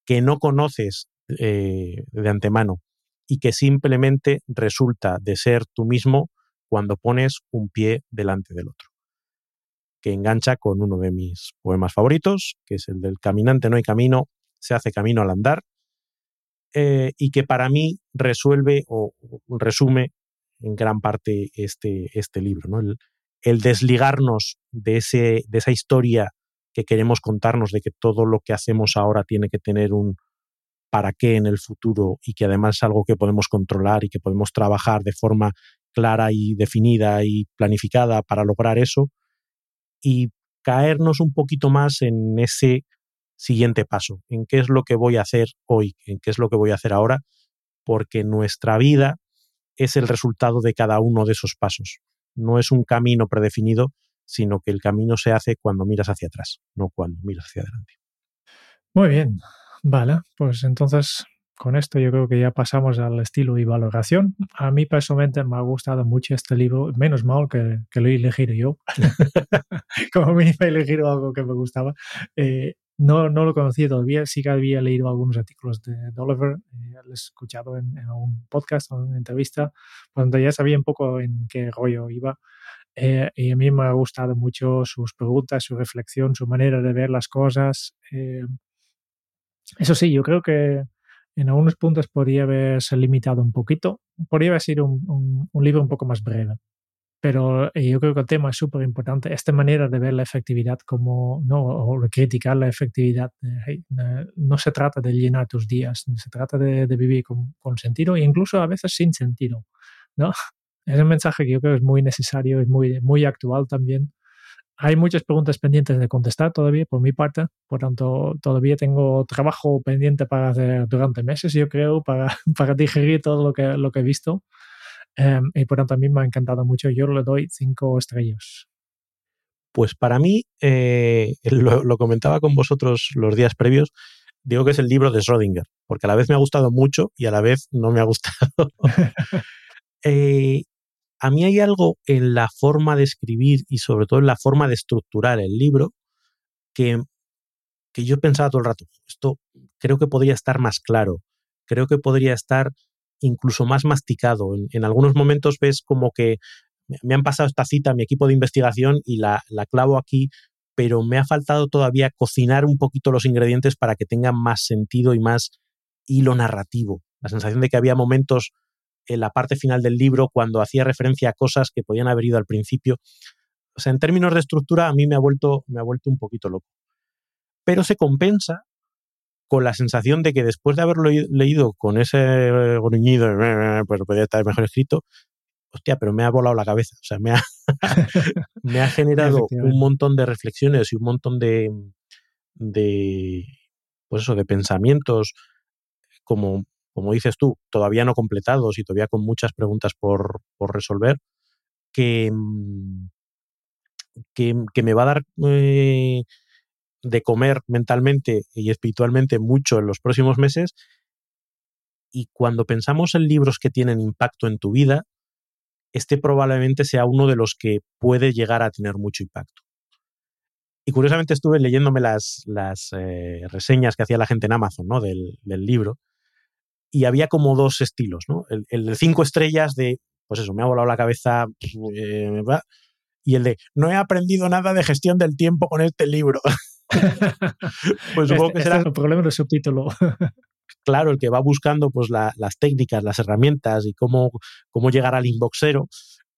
que no conoces eh, de antemano y que simplemente resulta de ser tú mismo cuando pones un pie delante del otro. que engancha con uno de mis poemas favoritos, que es el del Caminante no hay camino, se hace camino al andar, eh, y que para mí resuelve o resume en gran parte este, este libro, el, el desligarnos de, ese, de esa historia que queremos contarnos de que todo lo que hacemos ahora tiene que tener un para qué en el futuro y que además es algo que podemos controlar y que podemos trabajar de forma clara y definida y planificada para lograr eso y caernos un poquito más en ese siguiente paso, en qué es lo que voy a hacer hoy, en qué es lo que voy a hacer ahora, porque nuestra vida es el resultado de cada uno de esos pasos. No es un camino predefinido, sino que el camino se hace cuando miras hacia atrás, no cuando miras hacia adelante. Muy bien, vale, pues entonces con esto yo creo que ya pasamos al estilo y valoración. A mí personalmente me ha gustado mucho este libro, menos mal que, lo he elegido yo, como mínimo he elegido algo que me gustaba. Eh, no, no lo conocía todavía, sí que había leído algunos artículos de, Oliver, eh, lo he escuchado en, un podcast o en una entrevista, cuando ya sabía un poco en qué rollo iba. Eh, y a mí me ha gustado mucho sus preguntas, su reflexión, su manera de ver las cosas. Eh, eso sí, yo creo que en algunos puntos podría haberse limitado un poquito. Podría haber sido un, un libro un poco más breve pero eh, yo creo que el tema es súper importante. Esta manera de ver la efectividad como, no, o criticar la efectividad, no se trata de llenar tus días, se trata de, vivir con, sentido e incluso a veces sin sentido, ¿no? Es un mensaje que yo creo que es muy necesario y muy, muy actual también. Hay muchas preguntas pendientes de contestar todavía por mi parte, por tanto, todavía tengo trabajo pendiente para hacer durante meses, yo creo, para, para digerir todo lo que, lo que he visto. Em, y por tanto, a mí me ha encantado mucho. Yo le doy cinco estrellas. Pues para mí, eh, lo, comentaba con vosotros los días previos, digo que es el libro de Schrödinger, porque a la vez me ha gustado mucho y a la vez no me ha gustado. Eh, a mí hay algo en la forma de escribir y sobre todo en la forma de estructurar el libro que, que yo pensaba todo el rato, esto creo que podría estar más claro, creo que podría estar incluso más masticado. En, algunos momentos ves como que me han pasado esta cita a mi equipo de investigación y la, la clavo aquí, pero me ha faltado todavía cocinar un poquito los ingredientes para que tengan más sentido y más hilo narrativo. La sensación de que había momentos en la parte final del libro cuando hacía referencia a cosas que podían haber ido al principio. O sea, en términos de estructura a mí me ha vuelto, me ha vuelto un poquito loco. Pero se compensa con la sensación de que después de haberlo leído con ese gruñido, pues podría estar mejor escrito, hostia, pero me ha volado la cabeza. O sea, me ha, me ha generado un montón de reflexiones y un montón de, de pues eso, de pensamientos, como, como dices tú, todavía no completados y todavía con muchas preguntas por, por resolver, que, que, que, me va a dar eh, de comer mentalmente y espiritualmente mucho en los próximos meses. Y cuando pensamos en libros que tienen impacto en tu vida, este probablemente sea uno de los que puede llegar a tener mucho impacto. Y curiosamente estuve leyéndome las, las eh, reseñas que hacía la gente en Amazon ¿no? del, libro y había como dos estilos, ¿no? El, de cinco estrellas de, pues eso, me ha volado la cabeza, eh, y el de, no he aprendido nada de gestión del tiempo con este libro. pues supongo este, que será. el problema del subtítulo. claro, el que va buscando pues las técnicas, las herramientas y cómo, cómo llegar al inboxero.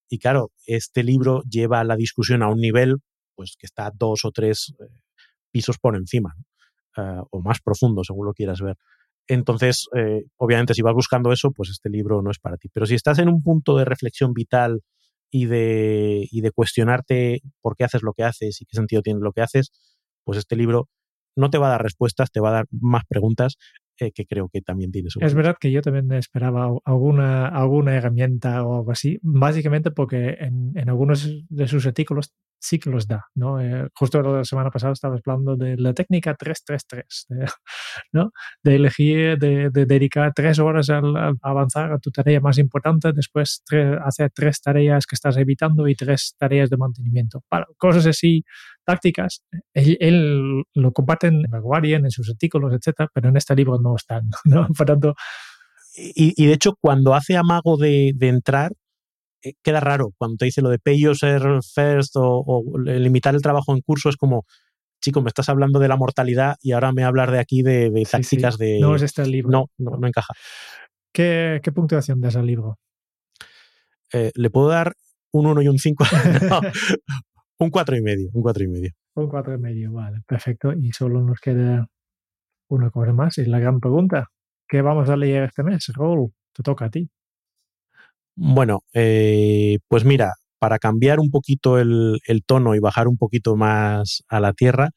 Y claro, este libro lleva la discusión a un nivel pues que está dos o tres eh, pisos por encima, eh, o más profundo, según lo quieras ver. Entonces, eh, obviamente, si vas buscando eso, pues este libro no es para ti. Pero si estás en un punto de reflexión vital y de, y de cuestionarte por qué haces lo que haces y qué sentido tiene lo que haces, pues este libro no te va a dar respuestas, te va a dar más preguntas eh, que creo que también tiene su. Es verdad que yo también esperaba alguna, alguna herramienta o algo así, básicamente porque en, en algunos de sus artículos sí que los da, ¿no? Eh, justo la semana pasada estabas hablando de la técnica 333, ¿no? De elegir, de, dedicar tres horas al, avanzar a tu tarea más importante, después hacer tres tareas que estás evitando y tres tareas de mantenimiento. Para cosas así tácticas, él, lo comparte en Guardian, en sus artículos, etcétera, pero en este libro no están, ¿no? Por tanto... Y, y de hecho, cuando hace amago de, de entrar, queda raro cuando te dice lo de pay user first o, o limitar el trabajo en curso, es como, chico, me estás hablando de la mortalidad y ahora me hablar de aquí de, de tácticas de... No es este el libro. No, no, no encaja. ¿Qué, ¿Qué, puntuación das al libro? Eh, le puedo dar un 1 y un 5. no, un 4 y medio, un 4 y medio. Un 4 y medio, vale, perfecto. Y solo nos queda una cosa más. Y la gran pregunta, ¿qué vamos a leer este mes? Raúl, te toca a ti. Bueno, eh, pues mira, para cambiar un poquito el, el, tono y bajar un poquito más a la tierra,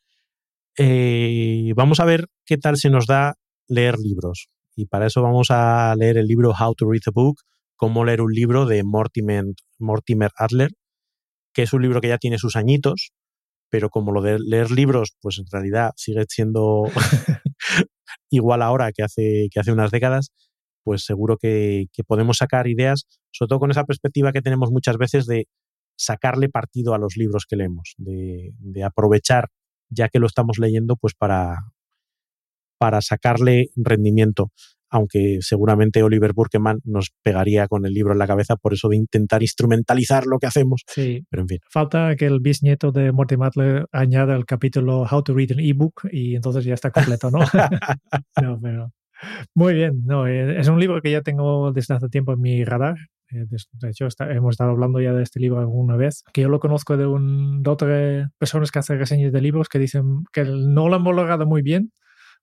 eh, vamos a ver qué tal se nos da leer libros. Y para eso vamos a leer el libro How to Read a Book, cómo leer un libro de Mortimer, Mortimer Adler, que es un libro que ya tiene sus añitos, pero como lo de leer libros, pues en realidad sigue siendo igual ahora que hace, que hace unas décadas, pues seguro que, que, podemos sacar ideas, sobre todo con esa perspectiva que tenemos muchas veces de sacarle partido a los libros que leemos, de, de aprovechar, ya que lo estamos leyendo, pues para, para sacarle rendimiento aunque seguramente Oliver Burkeman nos pegaría con el libro en la cabeza por eso de intentar instrumentalizar lo que hacemos. Sí, pero en fin. Falta que el bisnieto de Morty Matler añada el capítulo How to Read an ebook y entonces ya está completo, ¿no? no, pero muy bien. No, eh, es un libro que ya tengo desde hace tiempo en mi radar. Eh, de hecho, está, hemos estado hablando ya de este libro alguna vez, que yo lo conozco de, un, de otras personas que hacen reseñas de libros que dicen que no lo han logrado muy bien,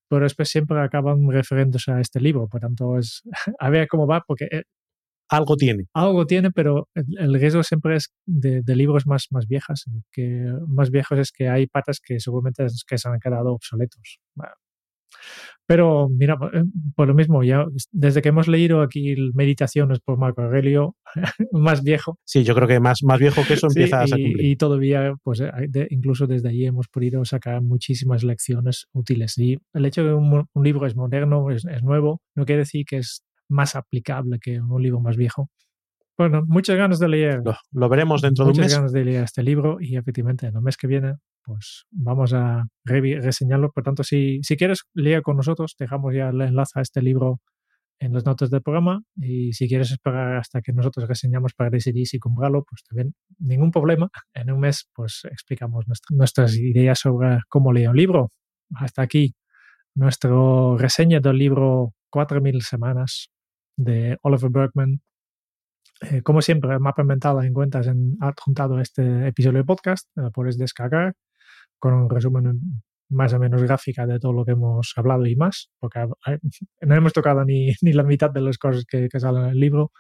pero después siempre acaban refiriéndose a este libro. Por tanto, es a ver cómo va, porque eh, algo tiene. Algo tiene, pero el, el riesgo siempre es de, de, libros más, más viejas. Que más viejos es que hay patas que seguramente es que se han quedado obsoletos. Bueno. Pero mira, eh, por lo mismo, ya desde que hemos leído aquí Meditaciones por Marco Aurelio, más viejo. Sí, yo creo que más, más viejo que eso sí, y, a cumplir. Y todavía, pues de, incluso desde allí hemos podido sacar muchísimas lecciones útiles. Y el hecho de que un, un libro es moderno, es, es, nuevo, no quiere decir que es más aplicable que un libro más viejo. Bueno, muchas ganas de leer. Lo, lo veremos dentro muchas de un mes. ganas de leer este libro y efectivamente en el mes que viene pues vamos a re reseñarlo. Por tanto, si, si quieres leer con nosotros, dejamos ya el enlace a este libro en las notas del programa y si quieres esperar hasta que nosotros reseñamos para decidir si comprarlo, pues también ningún problema. En un mes pues explicamos nuestra, nuestras ideas sobre cómo leer un libro. Hasta aquí nuestra reseña del libro 4000 semanas de Oliver Bergman. Eh, como siempre, el mapa mental en cuentas en, adjuntado este episodio de podcast, lo puedes descargar con un resumen más o menos gráfica de todo lo que hemos hablado y más, porque no hemos tocado ni, ni la mitad de las cosas que, salen en el libro.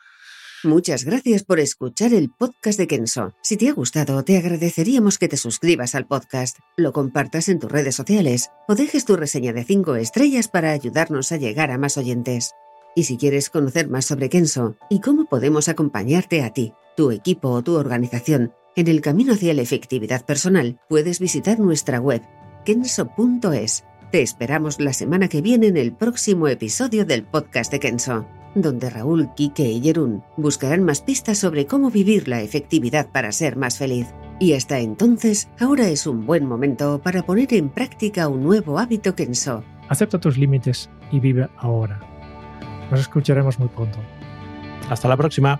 Muchas gracias por escuchar el podcast de Kenso. Si te ha gustado, te agradeceríamos que te suscribas al podcast, lo compartas en tus redes sociales o dejes tu reseña de 5 estrellas para ayudarnos a llegar a más oyentes. Y si quieres conocer más sobre Kenso y cómo podemos acompañarte a ti, tu equipo o tu organización en el camino hacia la efectividad personal, puedes visitar nuestra web kenso.es. Te esperamos la semana que viene en el próximo episodio del podcast de Kenso, donde Raúl, Quique y Jerún buscarán más pistas sobre cómo vivir la efectividad para ser más feliz. Y hasta entonces, ahora es un buen momento para poner en práctica un nuevo hábito Kenso. Acepta tus límites y vive ahora. Nos escucharemos muy pronto. Hasta la próxima.